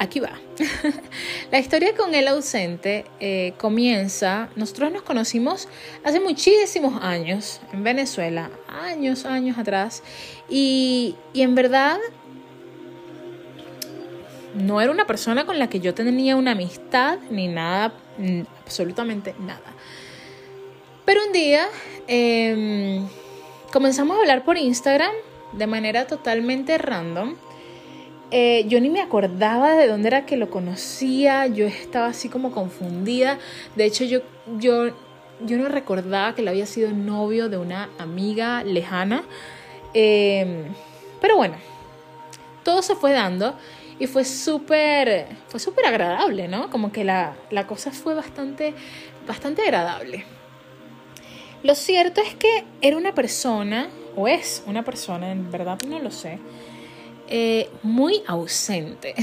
aquí va. la historia con el ausente eh, comienza, nosotros nos conocimos hace muchísimos años en Venezuela, años, años atrás, y, y en verdad no era una persona con la que yo tenía una amistad ni nada, absolutamente nada. Pero un día em, comenzamos a hablar por Instagram de manera totalmente random eh, yo ni me acordaba de dónde era que lo conocía, yo estaba así como confundida. De hecho, yo, yo, yo no recordaba que él había sido novio de una amiga lejana. Em, pero bueno, todo se fue dando y fue súper fue súper agradable, ¿no? Como que la, la cosa fue bastante, bastante agradable. Lo cierto es que era una persona, o es una persona, en verdad no lo sé, eh, muy ausente.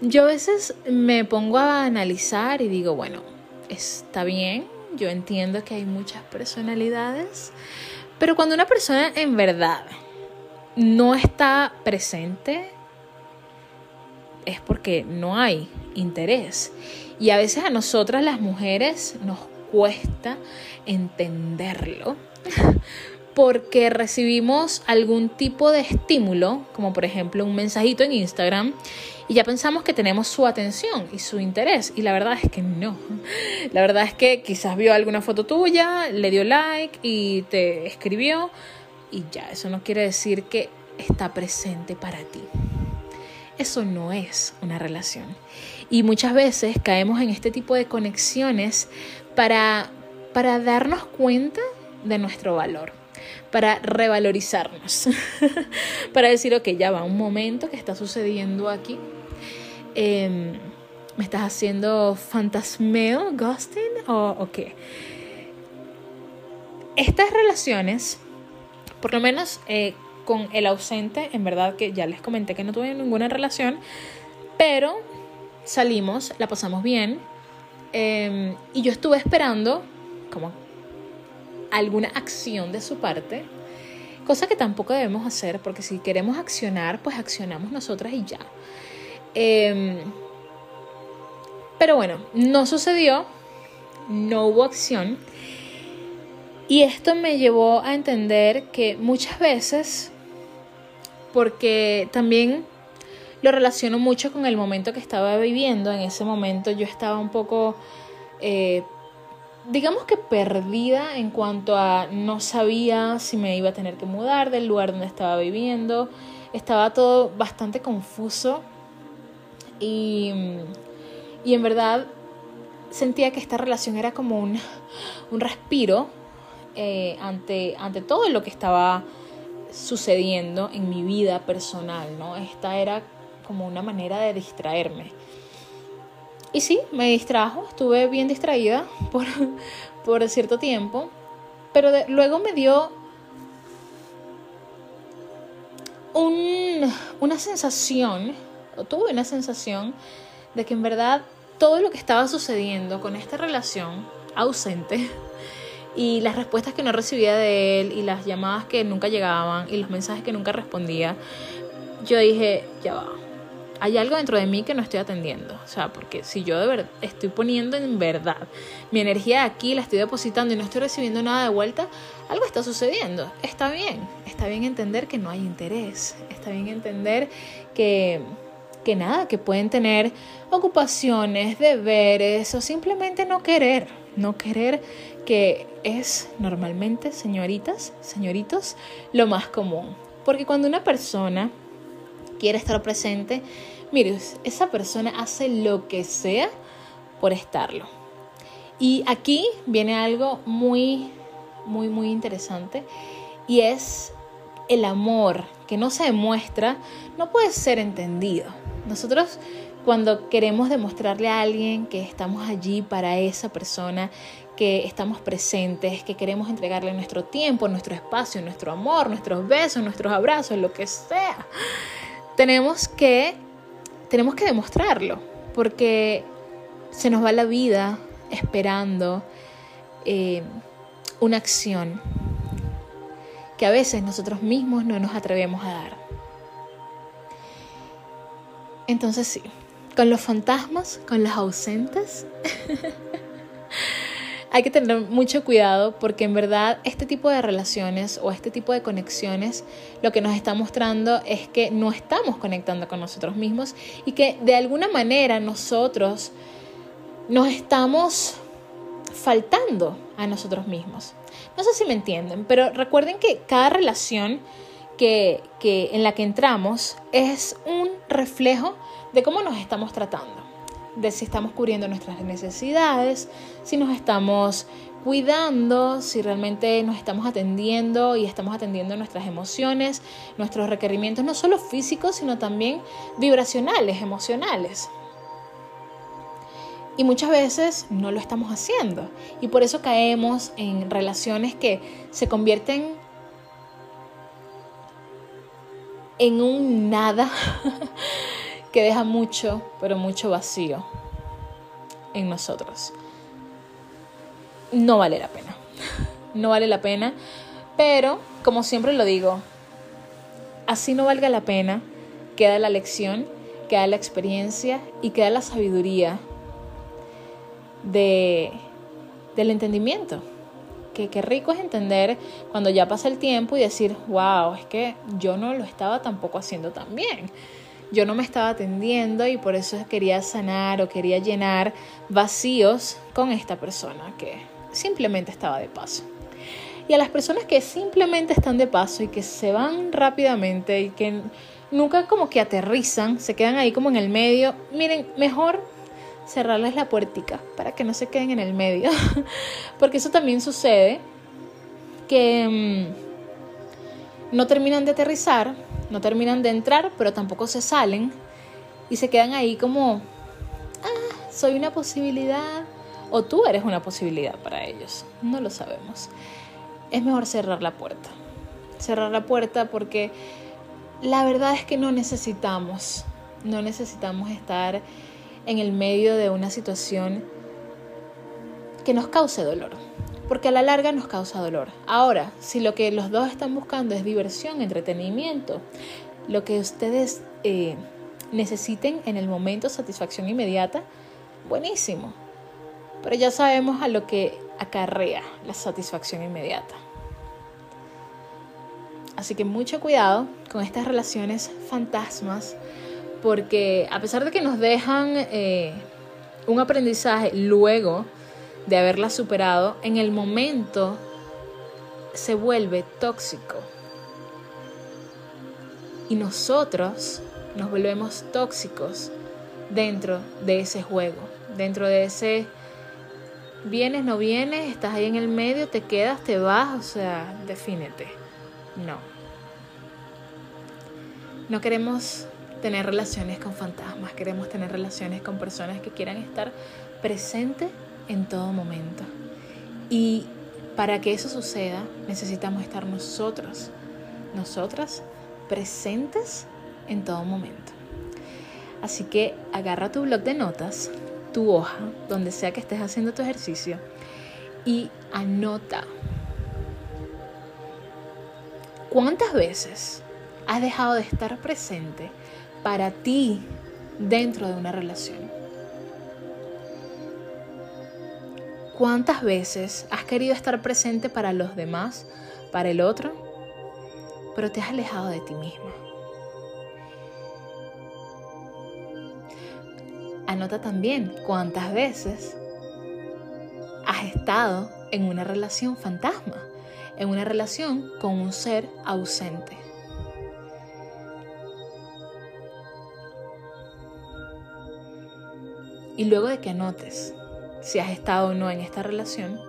yo a veces me pongo a analizar y digo, bueno, está bien, yo entiendo que hay muchas personalidades, pero cuando una persona en verdad no está presente, es porque no hay interés. Y a veces a nosotras las mujeres nos cuesta entenderlo porque recibimos algún tipo de estímulo, como por ejemplo un mensajito en Instagram, y ya pensamos que tenemos su atención y su interés. Y la verdad es que no. La verdad es que quizás vio alguna foto tuya, le dio like y te escribió, y ya, eso no quiere decir que está presente para ti. Eso no es una relación. Y muchas veces caemos en este tipo de conexiones para, para darnos cuenta de nuestro valor para revalorizarnos, para decir, ok, ya va un momento que está sucediendo aquí. Em, ¿Me estás haciendo fantasmeo, ghosting o, qué? Estas relaciones, por lo menos eh, con el ausente, en verdad que ya les comenté que no tuve ninguna relación, pero salimos, la pasamos bien em, y yo estuve esperando como alguna acción de su parte, cosa que tampoco debemos hacer porque si queremos accionar, pues accionamos nosotras y ya. Em, pero bueno, no sucedió, no hubo acción. Y esto me llevó a entender que muchas veces, porque también lo relaciono mucho con el momento que estaba viviendo, en ese momento yo estaba un poco, eh, digamos que perdida en cuanto a no sabía si me iba a tener que mudar del lugar donde estaba viviendo, estaba todo bastante confuso y, y en verdad sentía que esta relación era como un, un respiro eh, ante, ante todo lo que estaba sucediendo en mi vida personal, ¿no? Esta era como una manera de distraerme. Y sí, me distrajo, estuve bien distraída por, por cierto tiempo, pero luego me dio un, una sensación tuve una sensación de que en verdad todo lo que estaba sucediendo con esta relación ausente y las respuestas que no recibía de él y las llamadas que nunca llegaban y los mensajes que nunca respondía, yo dije, ya va, hay algo dentro de mí que no estoy atendiendo. O sea, porque si yo de verdad estoy poniendo en verdad mi energía aquí, la estoy depositando y no estoy recibiendo nada de vuelta, algo está sucediendo. Está bien, está bien entender que no hay interés, está bien entender que que nada, que pueden tener ocupaciones, deberes o simplemente no querer, no querer que es normalmente, señoritas, señoritos, lo más común. Porque cuando una persona quiere estar presente, mire, esa persona hace lo que sea por estarlo. Y aquí viene algo muy, muy, muy interesante y es el amor que no se demuestra, no puede ser entendido. Nosotros cuando queremos demostrarle a alguien que estamos allí para esa persona, que estamos presentes, que queremos entregarle nuestro tiempo, nuestro espacio, nuestro amor, nuestros besos, nuestros abrazos, lo que sea, tenemos que, tenemos que demostrarlo, porque se nos va la vida esperando eh, una acción que a veces nosotros mismos no nos atrevemos a dar. Entonces sí, con los fantasmas, con las ausentes, hay que tener mucho cuidado porque en verdad este tipo de relaciones o este tipo de conexiones lo que nos está mostrando es que no estamos conectando con nosotros mismos y que de alguna manera nosotros nos estamos faltando a nosotros mismos. No sé si me entienden, pero recuerden que cada relación que, en la que entramos es un reflejo de cómo nos estamos tratando, de si estamos cubriendo nuestras necesidades, si nos estamos cuidando, si realmente nos estamos atendiendo y estamos atendiendo nuestras emociones, nuestros requerimientos, no solo físicos, sino también vibracionales, emocionales. Y muchas veces no lo estamos haciendo. Y por eso caemos en relaciones que se convierten en un nada que deja mucho, pero mucho vacío en nosotros. No vale la pena. No vale la pena. Pero, como siempre lo digo, así no valga la pena, queda la lección, queda la experiencia y queda la sabiduría de, del entendimiento. Que qué rico es entender cuando ya pasa el tiempo y decir, wow, es que yo no lo estaba tampoco haciendo tan bien. Yo no me estaba atendiendo y por eso quería sanar o quería llenar vacíos con esta persona que simplemente estaba de paso. Y a las personas que simplemente están de paso y que se van rápidamente y que nunca como que aterrizan, se quedan ahí como en el medio, miren, mejor cerrarles la puertica para que no se queden en el medio. Porque eso también sucede que mm, no terminan de aterrizar, no terminan de entrar, pero tampoco se salen y se quedan ahí como, ah, soy una posibilidad o tú eres una posibilidad para ellos. No lo sabemos. Es mejor cerrar la puerta. cerrar la puerta porque la verdad es que no necesitamos, no necesitamos estar en el medio de una situación que nos cause dolor, porque a la larga nos causa dolor. Ahora, si lo que los dos están buscando es diversión, entretenimiento, lo que ustedes eh, necesiten en el momento, satisfacción inmediata, buenísimo. Pero ya sabemos a lo que acarrea la satisfacción inmediata. Así que mucho cuidado con estas relaciones fantasmas, porque a pesar de que nos dejan eh, un aprendizaje luego de haberla superado, en el momento se vuelve tóxico. Y nosotros nos volvemos tóxicos dentro de ese juego, dentro de ese vienes, no vienes, estás ahí en el medio, te quedas, te vas, o sea, defínete. No. No queremos tener relaciones con fantasmas, queremos tener relaciones con personas que quieran estar presentes en todo momento. Y para que eso suceda, necesitamos estar nosotros, nosotras, presentes en todo momento. Así que agarra tu blog de notas, tu hoja, donde sea que estés haciendo tu ejercicio, y anota cuántas veces has dejado de estar presente para ti dentro de una relación. ¿Cuántas veces has querido estar presente para los demás, para el otro, pero te has alejado de ti misma? Anota también cuántas veces has estado en una relación fantasma, en una relación con un ser ausente. Y luego de que anotes si has estado o no en esta relación,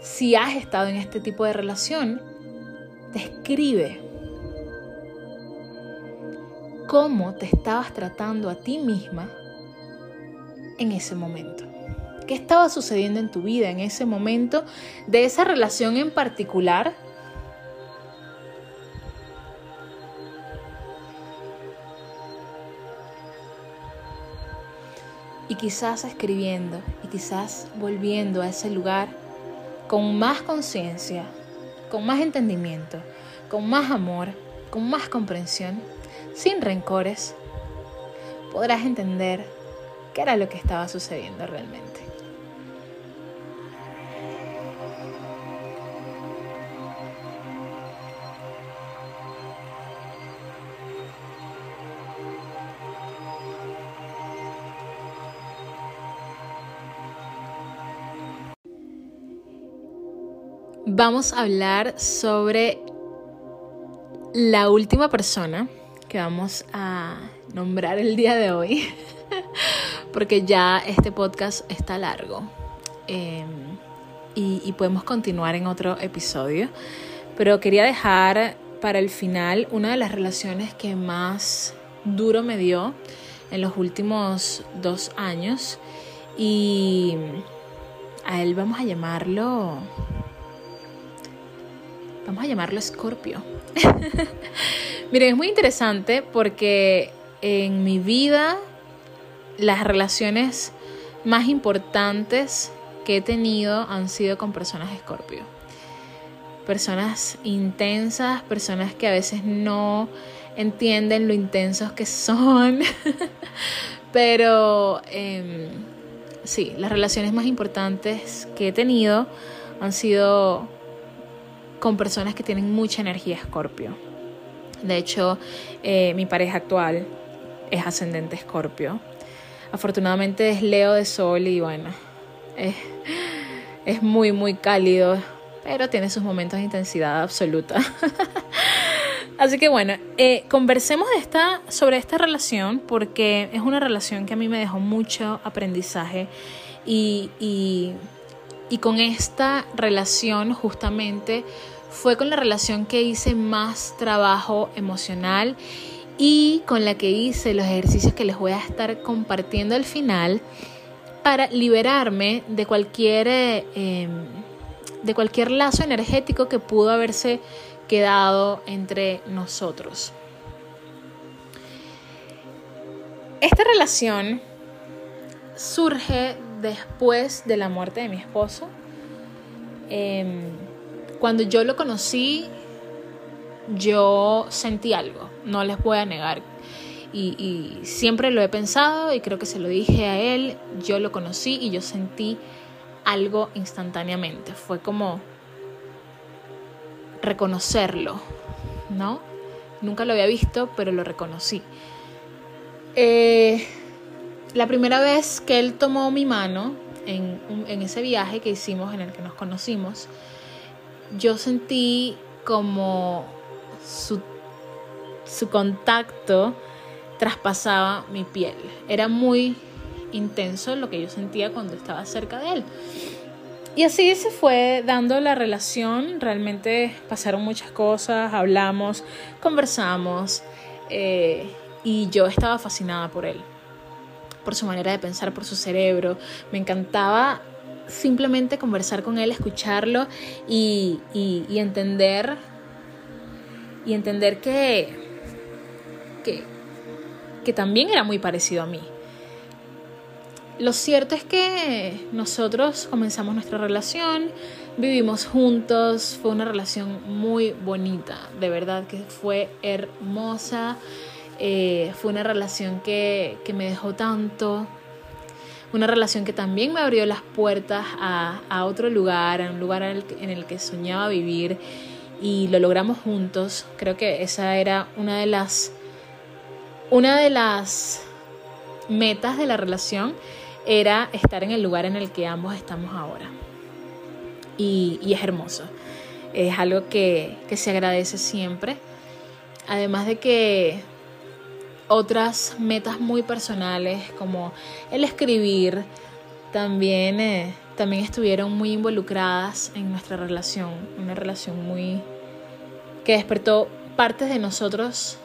si has estado en este tipo de relación, describe cómo te estabas tratando a ti misma en ese momento. ¿Qué estaba sucediendo en tu vida en ese momento de esa relación en particular? Y quizás escribiendo y quizás volviendo a ese lugar con más conciencia, con más entendimiento, con más amor, con más comprensión, sin rencores, podrás entender qué era lo que estaba sucediendo realmente. Vamos a hablar sobre la última persona que vamos a nombrar el día de hoy. porque ya este podcast está largo em, y, podemos continuar en otro episodio. Pero quería dejar para el final una de las relaciones que más duro me dio en los últimos dos años y a él vamos a llamarlo vamos a llamarlo Scorpio miren es muy interesante porque en mi vida las relaciones más importantes que he tenido han sido con personas escorpio. Personas intensas, personas que a veces no entienden lo intensos que son. Pero em, sí, las relaciones más importantes que he tenido han sido con personas que tienen mucha energía escorpio. De hecho, eh, mi pareja actual es ascendente escorpio. Afortunadamente es Leo de Sol y bueno, es, muy, muy cálido, pero tiene sus momentos de intensidad absoluta. Así que bueno, eh, conversemos de esta, sobre esta relación porque es una relación que a mí me dejó mucho aprendizaje y, y, y con esta relación justamente fue con la relación que hice más trabajo emocional y con la que hice los ejercicios que les voy a estar compartiendo al final para liberarme de cualquier, eh, em, de cualquier lazo energético que pudo haberse quedado entre nosotros. Esta relación surge después de la muerte de mi esposo. Em, cuando yo lo conocí, yo sentí algo, no les voy a negar. Y, siempre lo he pensado y creo que se lo dije a él, yo lo conocí y yo sentí algo instantáneamente. Fue como reconocerlo, ¿no? Nunca lo había visto, pero lo reconocí. Eh, la primera vez que él tomó mi mano en, en ese viaje que hicimos en el que nos conocimos, yo sentí como su, su contacto traspasaba mi piel. Era muy intenso lo que yo sentía cuando estaba cerca de él. Y así se fue dando la relación, realmente pasaron muchas cosas, hablamos, conversamos eh, y yo estaba fascinada por él, por su manera de pensar, por su cerebro. Me encantaba simplemente conversar con él, escucharlo y, y entender y entender que, que, también era muy parecido a mí. Lo cierto es que nosotros comenzamos nuestra relación, vivimos juntos, fue una relación muy bonita, de verdad que fue hermosa, eh, fue una relación que, me dejó tanto, una relación que también me abrió las puertas a, otro lugar, a un lugar en el que soñaba vivir y lo logramos juntos. Creo que esa era una de las una de las metas de la relación era estar en el lugar en el que ambos estamos ahora. Y, es hermoso. Es algo que, se agradece siempre. Además de que otras metas muy personales como el escribir también, eh, también estuvieron muy involucradas en nuestra relación. Una relación muy, que despertó partes de nosotros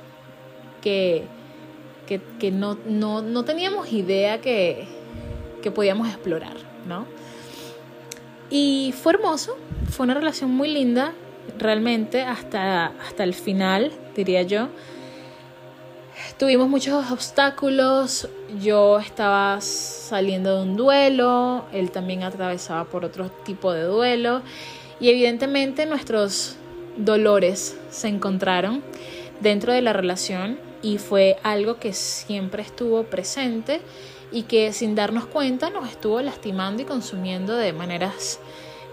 que, que, no, no, teníamos idea que, que podíamos explorar, ¿no? Y fue hermoso, fue una relación muy linda, realmente, hasta, hasta el final, diría yo. Tuvimos muchos obstáculos, yo estaba saliendo de un duelo, él también atravesaba por otro tipo de duelo. Y evidentemente nuestros dolores se encontraron dentro de la relación y fue algo que siempre estuvo presente y que sin darnos cuenta nos estuvo lastimando y consumiendo de maneras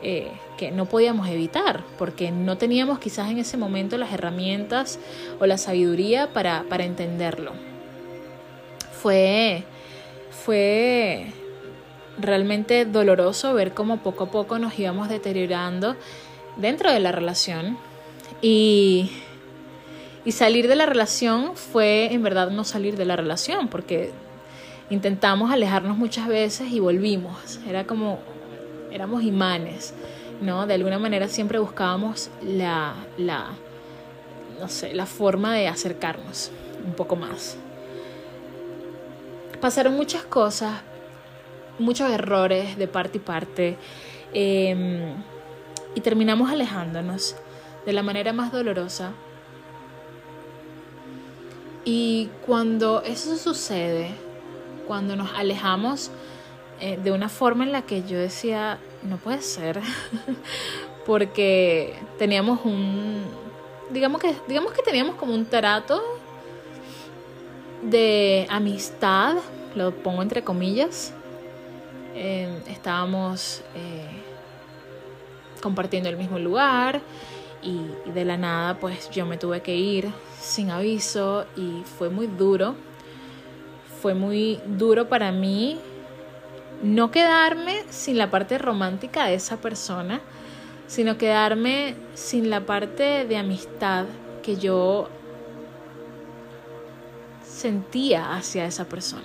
eh, que no podíamos evitar, porque no teníamos quizás en ese momento las herramientas o la sabiduría para, para entenderlo. Fue, fue realmente doloroso ver cómo poco a poco nos íbamos deteriorando dentro de la relación y, salir de la relación fue en verdad no salir de la relación, porque intentamos alejarnos muchas veces y volvimos. Era como, éramos imanes, ¿no? De alguna manera siempre buscábamos la, la, no sé, la forma de acercarnos un poco más. Pasaron muchas cosas, muchos errores de parte y parte, em, y terminamos alejándonos de la manera más dolorosa. Y cuando eso sucede, cuando nos alejamos eh, de una forma en la que yo decía, no puede ser, porque teníamos un, digamos que, digamos que teníamos como un trato de amistad, lo pongo entre comillas, eh, estábamos eh, compartiendo el mismo lugar, y, de la nada pues yo me tuve que ir sin aviso y fue muy duro. Fue muy duro para mí no quedarme sin la parte romántica de esa persona, sino quedarme sin la parte de amistad que yo sentía hacia esa persona.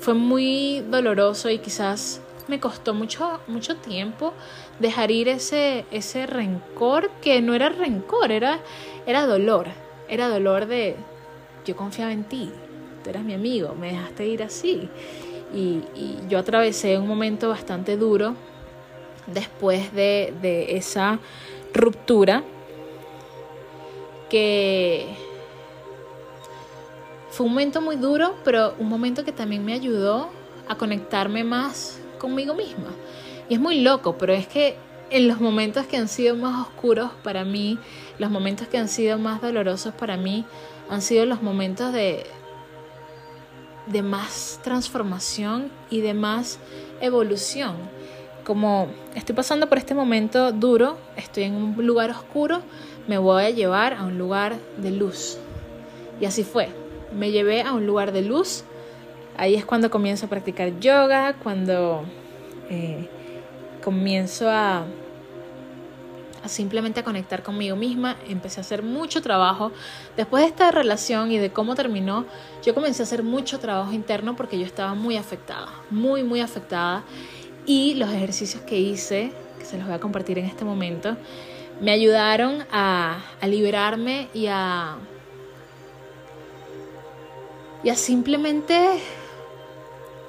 Fue muy doloroso y quizás me costó mucho, mucho tiempo dejar ir ese, ese rencor que no era rencor, era, era dolor. Era dolor de yo confiaba en ti, tú eras mi amigo, me dejaste ir así. Y, yo atravesé un momento bastante duro después de, esa ruptura que fue un momento muy duro, pero un momento que también me ayudó a conectarme más conmigo misma. Y es muy loco, pero es que en los momentos que han sido más oscuros para mí, los momentos que han sido más dolorosos para mí, han sido los momentos de, de más transformación y de más evolución. Como estoy pasando por este momento duro, estoy en un lugar oscuro, me voy a llevar a un lugar de luz. Y así fue. Me llevé a un lugar de luz. Ahí es cuando comienzo a practicar yoga, cuando eh, comienzo a, a simplemente a conectar conmigo misma, empecé a hacer mucho trabajo. Después de esta relación y de cómo terminó, yo comencé a hacer mucho trabajo interno porque yo estaba muy afectada, muy, muy afectada. Y los ejercicios que hice, que se los voy a compartir en este momento, me ayudaron a, liberarme y a, y a simplemente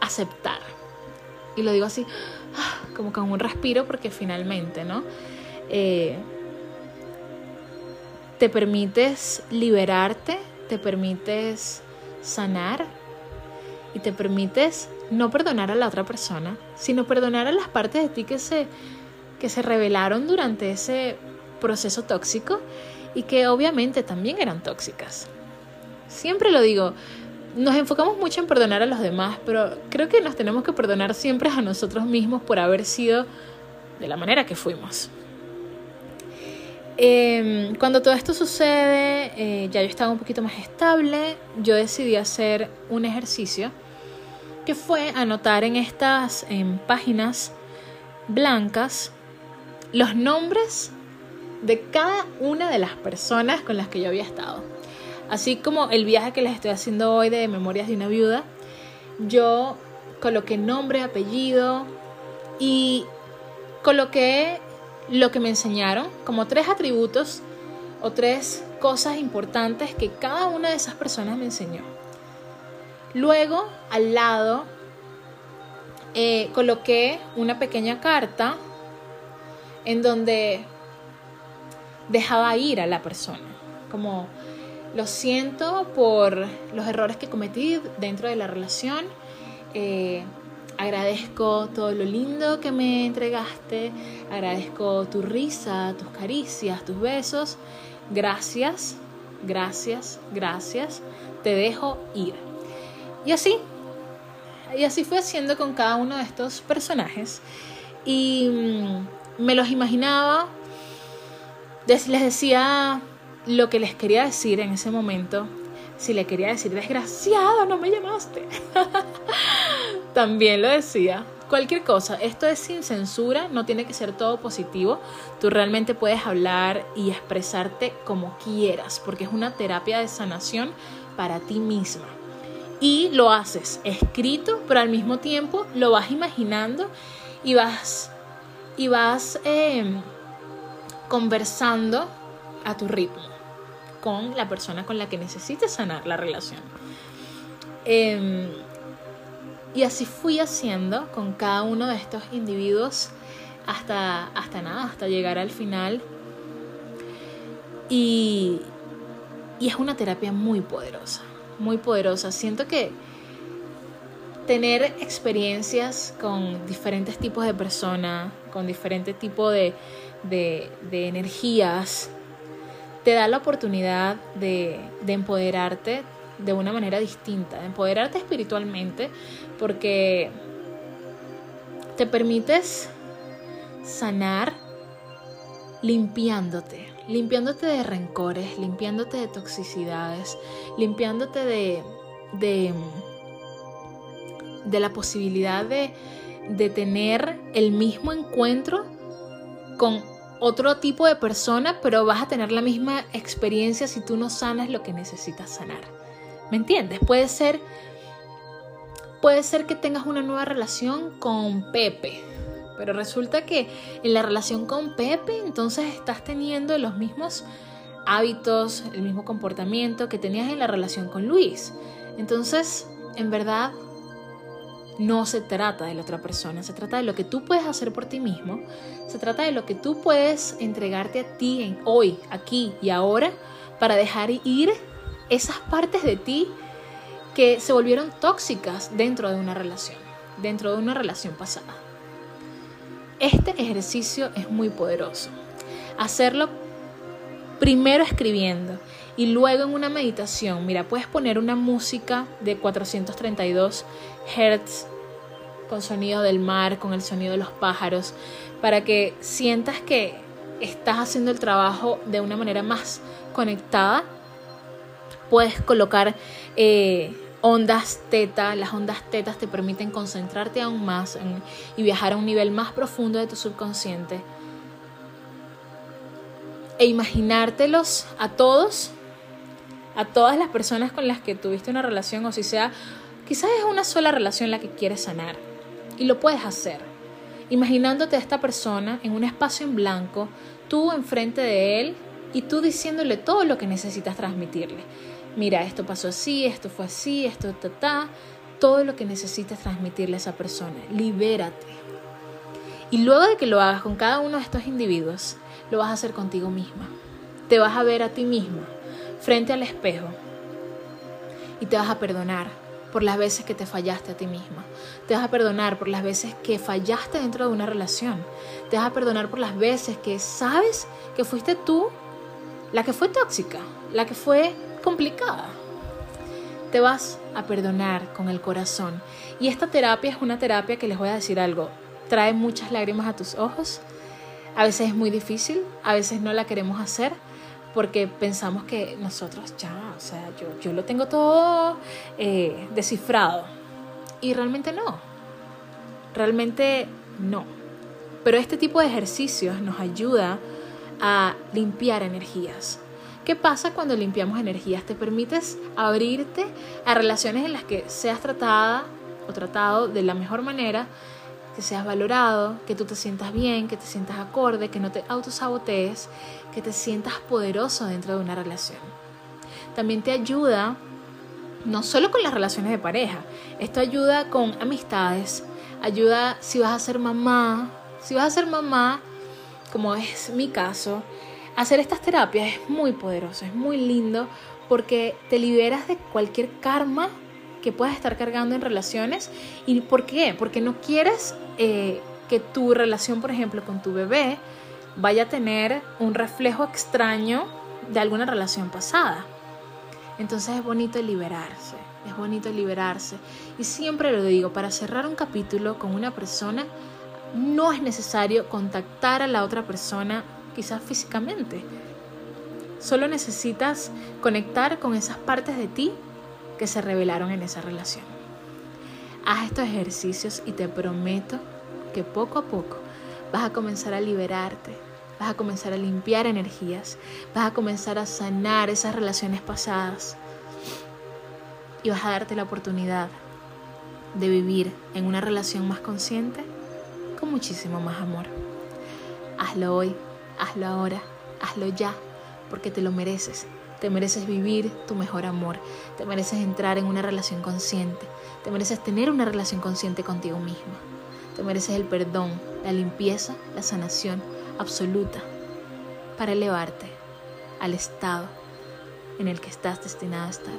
aceptar. Y lo digo así, como con un respiro porque finalmente, ¿no? Eh, te permites liberarte, te permites sanar y te permites no perdonar a la otra persona, sino perdonar a las partes de ti que se, que se revelaron durante ese proceso tóxico y que obviamente también eran tóxicas. Siempre lo digo, nos enfocamos mucho en perdonar a los demás, pero creo que nos tenemos que perdonar siempre a nosotros mismos por haber sido de la manera que fuimos. Em, cuando todo esto sucede, eh, ya yo estaba un poquito más estable, yo decidí hacer un ejercicio que fue anotar en estas páginas blancas los nombres de cada una de las personas con las que yo había estado. Así como el viaje que les estoy haciendo hoy de Memorias de una viuda, yo coloqué nombre, apellido y coloqué lo que me enseñaron como tres atributos o tres cosas importantes que cada una de esas personas me enseñó. Luego, al lado, eh, coloqué una pequeña carta en donde dejaba ir a la persona, como lo siento por los errores que cometí dentro de la relación. Eh, agradezco todo lo lindo que me entregaste. Agradezco tu risa, tus caricias, tus besos. Gracias, gracias, gracias. Te dejo ir. Y así, y así fue haciendo con cada uno de estos personajes. Y mm, me los imaginaba. Les decía lo que les quería decir en ese momento, si le quería decir, desgraciado, no me llamaste, también lo decía. Cualquier cosa, esto es sin censura, no tiene que ser todo positivo. Tú realmente puedes hablar y expresarte como quieras, porque es una terapia de sanación para ti misma. Y lo haces escrito, pero al mismo tiempo lo vas imaginando y vas, y vas em, conversando a tu ritmo con la persona con la que necesites sanar la relación. Em, y así fui haciendo con cada uno de estos individuos hasta, hasta nada, hasta llegar al final. Y, y es una terapia muy poderosa, muy poderosa. Siento que tener experiencias con diferentes tipos de personas, con diferentes tipos de, de, de energías, te da la oportunidad de, empoderarte de una manera distinta, de empoderarte espiritualmente, porque te permites sanar limpiándote, limpiándote de rencores, limpiándote de toxicidades, limpiándote de, de, de la posibilidad de, de tener el mismo encuentro con otro tipo de persona, pero vas a tener la misma experiencia si tú no sanas lo que necesitas sanar. ¿Me entiendes? Puede ser puede ser que tengas una nueva relación con Pepe, pero resulta que en la relación con Pepe entonces estás teniendo los mismos hábitos, el mismo comportamiento que tenías en la relación con Luis. Entonces, en verdad, no se trata de la otra persona, se trata de lo que tú puedes hacer por ti mismo, se trata de lo que tú puedes entregarte a ti en hoy, aquí y ahora para dejar ir esas partes de ti que se volvieron tóxicas dentro de una relación, dentro de una relación pasada. Este ejercicio es muy poderoso. Hacerlo primero escribiendo y luego en una meditación. Mira, puedes poner una música de 432 Hz con sonido del mar, con el sonido de los pájaros, para que sientas que estás haciendo el trabajo de una manera más conectada. Puedes colocar eh, ondas teta. Las ondas tetas te permiten concentrarte aún más y viajar a un nivel más profundo de tu subconsciente. E imaginártelos a todos, a todas las personas con las que tuviste una relación, o si sea, quizás es una sola relación la que quieres sanar. Y lo puedes hacer. Imaginándote a esta persona en un espacio en blanco, tú enfrente de él y tú diciéndole todo lo que necesitas transmitirle mira, esto pasó así, esto fue así, esto ta, ta, todo lo que necesitas transmitirle a esa persona. Libérate. Y luego de que lo hagas con cada uno de estos individuos, lo vas a hacer contigo misma. Te vas a ver a ti misma frente al espejo y te vas a perdonar por las veces que te fallaste a ti misma. Te vas a perdonar por las veces que fallaste dentro de una relación. Te vas a perdonar por las veces que sabes que fuiste tú la que fue tóxica, la que fue complicada. Te vas a perdonar con el corazón. Y esta terapia es una terapia que les voy a decir algo. Trae muchas lágrimas a tus ojos. A veces es muy difícil, a veces no la queremos hacer porque pensamos que nosotros ya, o sea, yo, yo lo tengo todo eh, descifrado. Y realmente no. Realmente no. Pero este tipo de ejercicios nos ayuda a limpiar energías, ¿Qué pasa cuando limpiamos energías? Te permites abrirte a relaciones en las que seas tratada o tratado de la mejor manera, que seas valorado, que tú te sientas bien, que te sientas acorde, que no te autosabotees, que te sientas poderoso dentro de una relación. También te ayuda no solo con las relaciones de pareja, esto ayuda con amistades, ayuda si vas a ser mamá, si vas a ser mamá, como es mi caso, Hacer estas terapias es muy poderoso, es muy lindo porque te liberas de cualquier karma que puedas estar cargando en relaciones. ¿Y por qué? Porque no quieres eh, que tu relación, por ejemplo, con tu bebé vaya a tener un reflejo extraño de alguna relación pasada. Entonces es bonito liberarse, es bonito liberarse. Y siempre lo digo, para cerrar un capítulo con una persona, no es necesario contactar a la otra persona quizás físicamente. Solo necesitas conectar con esas partes de ti que se revelaron en esa relación. Haz estos ejercicios y te prometo que poco a poco vas a comenzar a liberarte, vas a comenzar a limpiar energías, vas a comenzar a sanar esas relaciones pasadas y vas a darte la oportunidad de vivir en una relación más consciente con muchísimo más amor. Hazlo hoy hazlo ahora, hazlo ya, porque te lo mereces. Te mereces vivir tu mejor amor, te mereces entrar en una relación consciente, te mereces tener una relación consciente contigo misma, te mereces el perdón, la limpieza, la sanación absoluta para elevarte al estado en el que estás destinada a estar.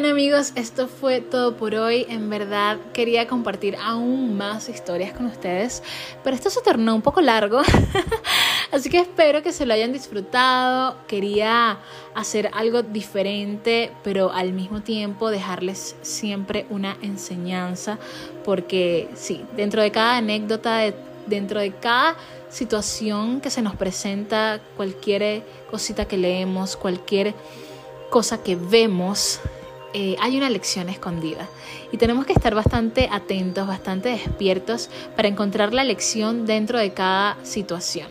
Bueno amigos, esto fue todo por hoy. En verdad quería compartir aún más historias con ustedes, pero esto se tornó un poco largo, así que espero que se lo hayan disfrutado. Quería hacer algo diferente, pero al mismo tiempo dejarles siempre una enseñanza, porque sí, dentro de cada anécdota, dentro de cada situación que se nos presenta, cualquier cosita que leemos, cualquier cosa que vemos, eh, hay una lección escondida y tenemos que estar bastante atentos, bastante despiertos para encontrar la lección dentro de cada situación.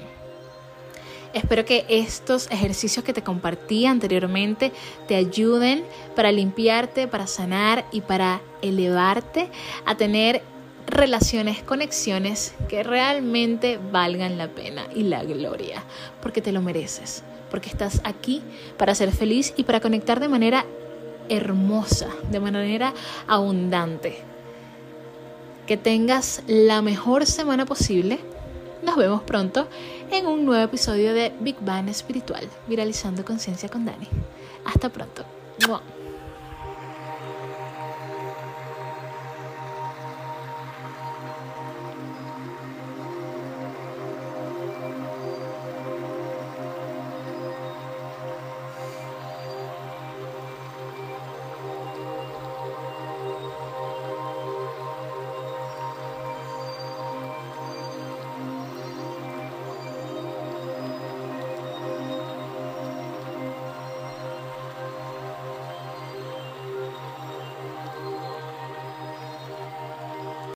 Espero que estos ejercicios que te compartí anteriormente te ayuden para limpiarte, para sanar y para elevarte a tener relaciones, conexiones que realmente valgan la pena y la gloria, porque te lo mereces, porque estás aquí para ser feliz y para conectar de manera hermosa, de manera abundante. Que tengas la mejor semana posible. Nos vemos pronto en un nuevo episodio de Big Bang Espiritual, Viralizando Conciencia con Dani. Hasta pronto.